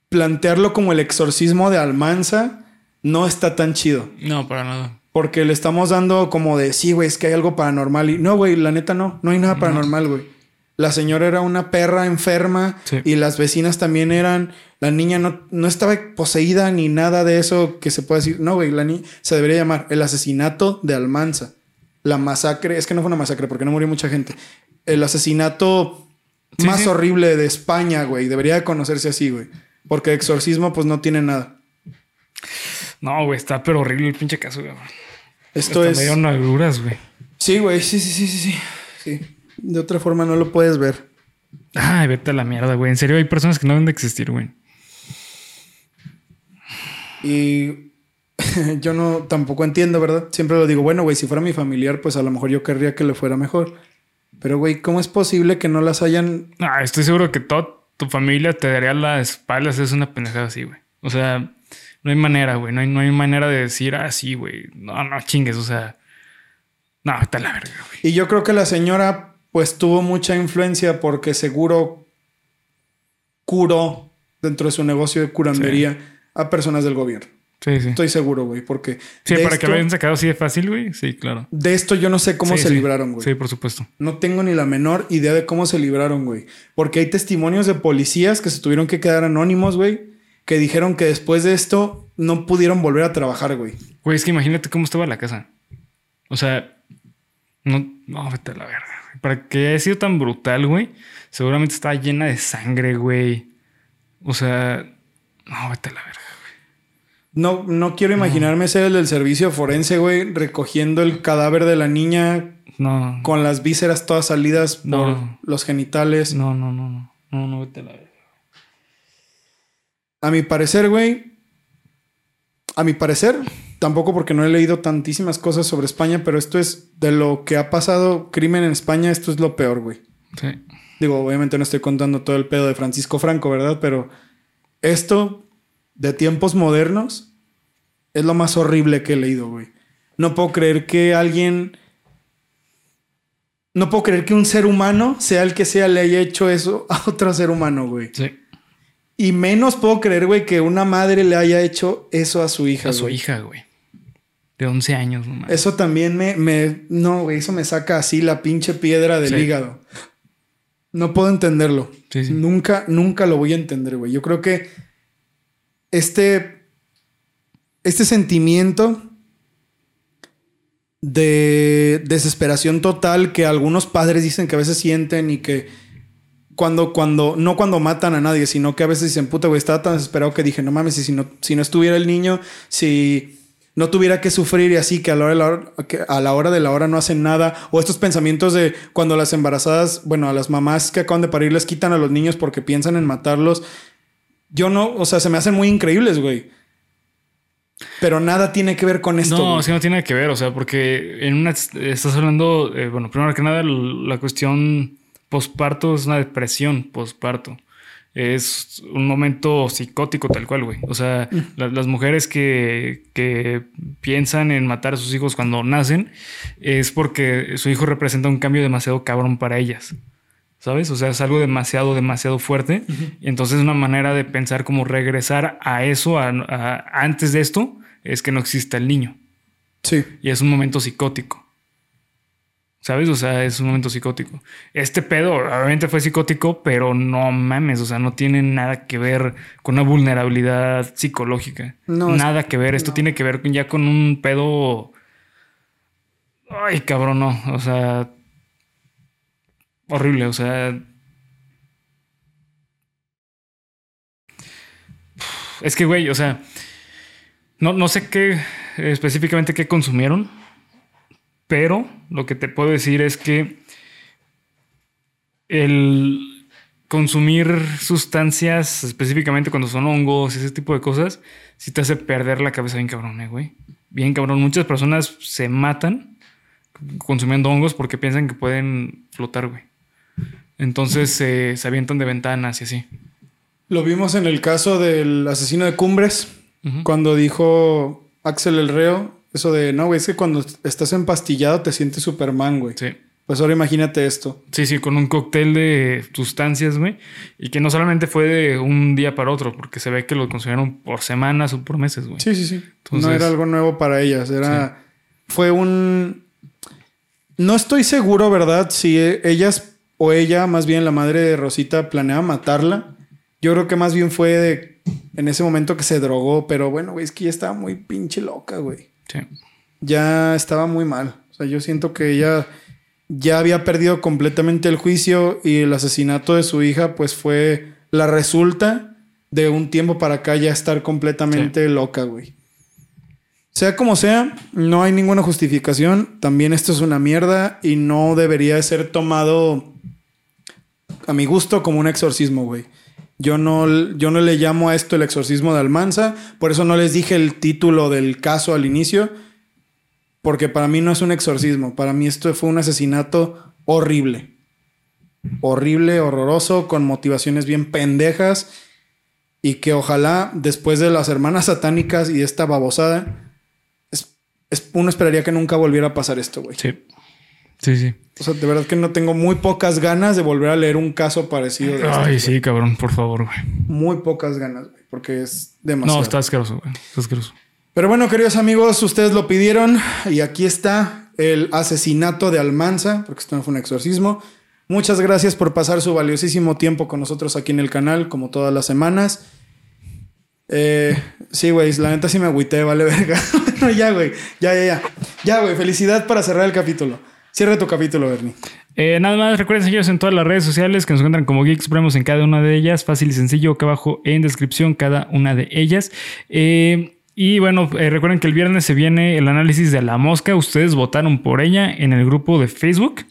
[SPEAKER 3] plantearlo como el exorcismo de Almanza no está tan chido.
[SPEAKER 1] No, para nada.
[SPEAKER 3] Porque le estamos dando como de, sí, güey, es que hay algo paranormal. Y no, güey, la neta no, no hay nada paranormal, güey. La señora era una perra enferma
[SPEAKER 1] Sí.
[SPEAKER 3] y las vecinas también eran. La niña no, no estaba poseída ni nada de eso que se puede decir. No, güey, la niña se debería llamar el asesinato de Almanza. La masacre, es que no fue una masacre porque no murió mucha gente. El asesinato
[SPEAKER 1] Sí,
[SPEAKER 3] más
[SPEAKER 1] sí.
[SPEAKER 3] horrible de España, güey. Debería de conocerse así, güey. Porque exorcismo, pues no tiene nada.
[SPEAKER 1] No, güey, está pero horrible el pinche caso, güey.
[SPEAKER 3] Esto
[SPEAKER 1] Hasta
[SPEAKER 3] es.
[SPEAKER 1] me dieron agruras, güey.
[SPEAKER 3] Sí, güey, sí, sí, sí, sí, sí. Sí. De otra forma no lo puedes ver.
[SPEAKER 1] Ay, vete a la mierda, güey. En serio, hay personas que no deben de existir, güey.
[SPEAKER 3] Y (laughs) yo no tampoco entiendo, ¿verdad? Siempre lo digo, bueno, güey, si fuera mi familiar, pues a lo mejor yo querría que le fuera mejor. Pero, güey, ¿cómo es posible que no las hayan...
[SPEAKER 1] Ah, estoy seguro que toda tu familia te daría las espaldas. Es una pendejada así, güey. O sea, no hay manera, güey. No hay, no hay manera de decir, ah, sí, güey. No, no chingues. O sea, no, a la verga, güey.
[SPEAKER 3] Y yo creo que la señora, pues tuvo mucha influencia porque seguro curó dentro de su negocio de curandería a personas del gobierno.
[SPEAKER 1] Sí, sí.
[SPEAKER 3] Estoy seguro, güey, porque...
[SPEAKER 1] Sí, para que lo hayan sacado así de fácil, güey. Sí, claro.
[SPEAKER 3] De esto yo no sé cómo
[SPEAKER 1] Sí,
[SPEAKER 3] se
[SPEAKER 1] sí.
[SPEAKER 3] libraron, güey.
[SPEAKER 1] Sí, por supuesto.
[SPEAKER 3] No tengo ni la menor idea de cómo se libraron, güey. Porque hay testimonios de policías que se tuvieron que quedar anónimos, güey. Que dijeron que después de esto no pudieron volver a trabajar, güey.
[SPEAKER 1] Güey, es que imagínate cómo estaba la casa. O sea, no, no, vete a la verga. Para que haya sido tan brutal, güey, seguramente estaba llena de sangre, güey. O sea, no, vete a la verga.
[SPEAKER 3] No, no quiero imaginarme ser el del servicio forense, güey, recogiendo el cadáver de la niña
[SPEAKER 1] No,
[SPEAKER 3] con las vísceras todas salidas por
[SPEAKER 1] No.
[SPEAKER 3] los genitales.
[SPEAKER 1] no, no, no, no, no, no, vete a la verga.
[SPEAKER 3] A mi parecer, güey. A mi parecer, tampoco porque no he leído tantísimas cosas sobre España, pero esto es de lo que ha pasado crimen en España, esto es lo peor, güey.
[SPEAKER 1] Sí.
[SPEAKER 3] Digo, obviamente no estoy contando todo el pedo de Francisco Franco, ¿verdad? Pero esto de tiempos modernos es lo más horrible que he leído, güey. No puedo creer que alguien... No puedo creer que un ser humano, sea el que sea, le haya hecho eso a otro ser humano, güey.
[SPEAKER 1] Sí.
[SPEAKER 3] Y menos puedo creer, güey, que una madre le haya hecho eso a su hija.
[SPEAKER 1] A su
[SPEAKER 3] güey.
[SPEAKER 1] hija, güey. De 11 años, no mames.
[SPEAKER 3] Eso también me, me... No, güey, eso me saca así la pinche piedra del
[SPEAKER 1] Sí.
[SPEAKER 3] hígado. No puedo entenderlo.
[SPEAKER 1] Sí, sí.
[SPEAKER 3] Nunca, nunca lo voy a entender, güey. Yo creo que este... Este sentimiento de desesperación total que algunos padres dicen que a veces sienten y que cuando, cuando, no cuando matan a nadie, sino que a veces dicen, puta, güey, estaba tan desesperado que dije, no mames, y si no, si no estuviera el niño, si no tuviera que sufrir y así, que a la hora de la hora, que a la hora de la hora no hacen nada, o estos pensamientos de cuando las embarazadas, bueno, a las mamás que acaban de parir les quitan a los niños porque piensan en matarlos. Yo no, o sea, se me hacen muy increíbles, güey. Pero nada tiene que ver con esto.
[SPEAKER 1] No,
[SPEAKER 3] güey.
[SPEAKER 1] es que no tiene que ver, o sea, porque en una estás hablando, eh, bueno, primero que nada, la cuestión posparto es una depresión posparto. Es un momento psicótico tal cual, güey. O sea, la- las mujeres que, que piensan en matar a sus hijos cuando nacen es porque su hijo representa un cambio demasiado cabrón para ellas. ¿Sabes? O sea, es algo demasiado, demasiado fuerte. Y entonces una manera de pensar como regresar a eso, a- a- antes de esto, es que no exista el niño.
[SPEAKER 3] Sí.
[SPEAKER 1] Y es un momento psicótico. ¿Sabes? O sea, es un momento psicótico. Este pedo obviamente fue psicótico, pero no mames, o sea, no tiene nada que ver con una vulnerabilidad psicológica.
[SPEAKER 3] No, es-
[SPEAKER 1] nada que ver. Esto tiene que ver ya con un pedo... Ay, cabrón, no. O sea... horrible, o sea. Es que, güey, o sea, no, no sé qué específicamente qué consumieron, pero lo que te puedo decir es que el consumir sustancias, específicamente cuando son hongos y ese tipo de cosas, sí te hace perder la cabeza bien cabrón, eh, güey. Bien cabrón. Muchas personas se matan consumiendo hongos porque piensan que pueden flotar, güey. Entonces se avientan de ventanas y así.
[SPEAKER 3] Lo vimos en el caso del asesino de Cumbres, cuando dijo Axel el Reo, eso de, no, güey, es que cuando estás empastillado te sientes Superman, güey.
[SPEAKER 1] Sí.
[SPEAKER 3] Pues ahora imagínate esto.
[SPEAKER 1] Sí, sí, con un cóctel de sustancias, güey. Y que no solamente fue de un día para otro, porque se ve que lo consumieron por semanas o por meses, güey.
[SPEAKER 3] Sí, sí, sí. no era algo nuevo para ellas. Era. Fue un. No estoy seguro, ¿verdad? Si ellas o ella, más bien la madre de Rosita, planeaba matarla. Yo creo que más bien fue de, en ese momento que se drogó, pero bueno, güey, es que ya estaba muy pinche loca, güey.
[SPEAKER 1] Sí.
[SPEAKER 3] Ya estaba muy mal. O sea, yo siento que ella ya había perdido completamente el juicio y el asesinato de su hija, pues fue la resulta de un tiempo para acá ya estar completamente loca, güey. Sea como sea, no hay ninguna justificación. También esto es una mierda y no debería ser tomado a mi gusto como un exorcismo, güey. Yo no, yo no le llamo a esto el exorcismo de Almanza, por eso no les dije el título del caso al inicio, porque para mí no es un exorcismo, para mí esto fue un asesinato horrible. Horrible, horroroso, con motivaciones bien pendejas y que ojalá después de las hermanas satánicas y esta babosada, uno esperaría que nunca volviera a pasar esto, güey.
[SPEAKER 1] Sí. Sí, sí.
[SPEAKER 3] O sea, de verdad que no tengo muy pocas ganas de volver a leer un caso parecido. De
[SPEAKER 1] Ay, sí, cabrón, por favor, güey.
[SPEAKER 3] Muy pocas ganas, güey, porque es demasiado.
[SPEAKER 1] No, está asqueroso, güey. Está asqueroso.
[SPEAKER 3] Pero bueno, queridos amigos, ustedes lo pidieron y aquí está el asesinato de Almanza, porque esto no fue un exorcismo. Muchas gracias por pasar su valiosísimo tiempo con nosotros aquí en el canal, como todas las semanas. Eh, sí, güey, la neta sí me agüité, vale verga. (laughs) no, ya, güey, ya, ya, ya. Ya, güey, felicidad para cerrar el capítulo. Cierra tu capítulo, Bernie.
[SPEAKER 1] Eh, nada más, recuerden seguirnos en todas las redes sociales que nos encuentran como Geek Supremos en cada una de ellas. Fácil y sencillo, acá abajo en descripción cada una de ellas. Eh, y bueno, eh, recuerden que el viernes se viene el análisis de la mosca. Ustedes votaron por ella en el grupo de Facebook.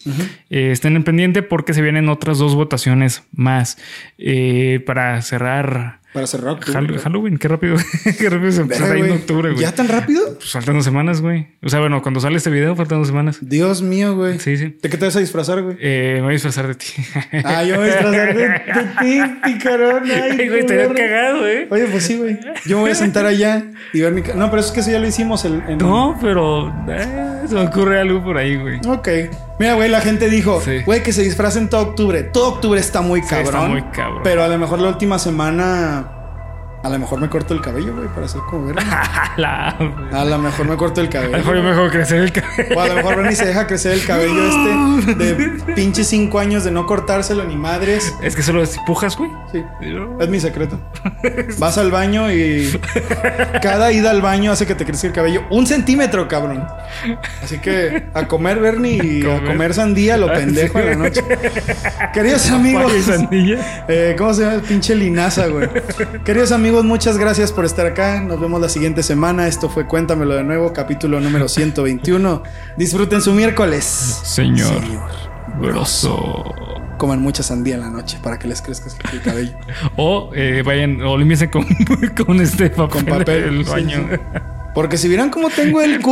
[SPEAKER 1] estén en pendiente porque se vienen otras dos votaciones más para cerrar
[SPEAKER 3] para cerrar
[SPEAKER 1] octubre. Halloween, qué rápido. (laughs) qué rápido se empezó ahí en octubre, güey.
[SPEAKER 3] ¿Ya tan rápido?
[SPEAKER 1] Pues faltan dos semanas, güey. O sea, bueno, cuando sale este video faltan dos semanas.
[SPEAKER 3] Dios mío, güey.
[SPEAKER 1] Sí, sí.
[SPEAKER 3] ¿De qué te vas a disfrazar, güey?
[SPEAKER 1] Eh, me voy a disfrazar de ti.
[SPEAKER 3] ah, yo me voy a disfrazar de, ti, picarón. (laughs) Ay,
[SPEAKER 1] güey, te veo cagado, güey.
[SPEAKER 3] Oye, pues sí, güey. Yo me voy a sentar allá y ver mi... No, pero es que eso ya lo hicimos. El, en...
[SPEAKER 1] No, pero... Eh, se me ocurre algo por ahí, güey.
[SPEAKER 3] Ok. Mira, güey, la gente dijo, güey, que se disfracen todo octubre. Todo octubre está muy cabrón.
[SPEAKER 1] está muy cabrón.
[SPEAKER 3] Pero a lo mejor la última semana a lo mejor me corto el cabello, güey, para hacer como ver. (laughs) a lo mejor me corto el cabello.
[SPEAKER 1] A lo mejor me dejo crecer el cabello.
[SPEAKER 3] O a lo mejor Bernie se deja crecer el cabello este de (laughs) pinche cinco años de no cortárselo ni madres.
[SPEAKER 1] Es que solo empujas, güey.
[SPEAKER 3] Sí. Es mi secreto. (laughs) Vas al baño y cada ida al baño hace que te crezca el cabello un centímetro, cabrón. Así que a comer Bernie y a comer sandía lo pendejo en la noche. Queridos amigos. Eh, ¿Cómo se llama? Pinche linaza, güey. Queridos amigos amigos, muchas gracias por estar acá. Nos vemos la siguiente semana. Esto fue Cuéntamelo de nuevo, capítulo número 121. Disfruten su miércoles.
[SPEAKER 1] Señor. Señor.
[SPEAKER 3] Coman mucha sandía en la noche para que les crezca el cabello.
[SPEAKER 1] o eh, vayan, o limpiense con, (laughs) con este papel,
[SPEAKER 3] con papel
[SPEAKER 1] el baño.
[SPEAKER 3] Porque si vieran cómo tengo el (laughs)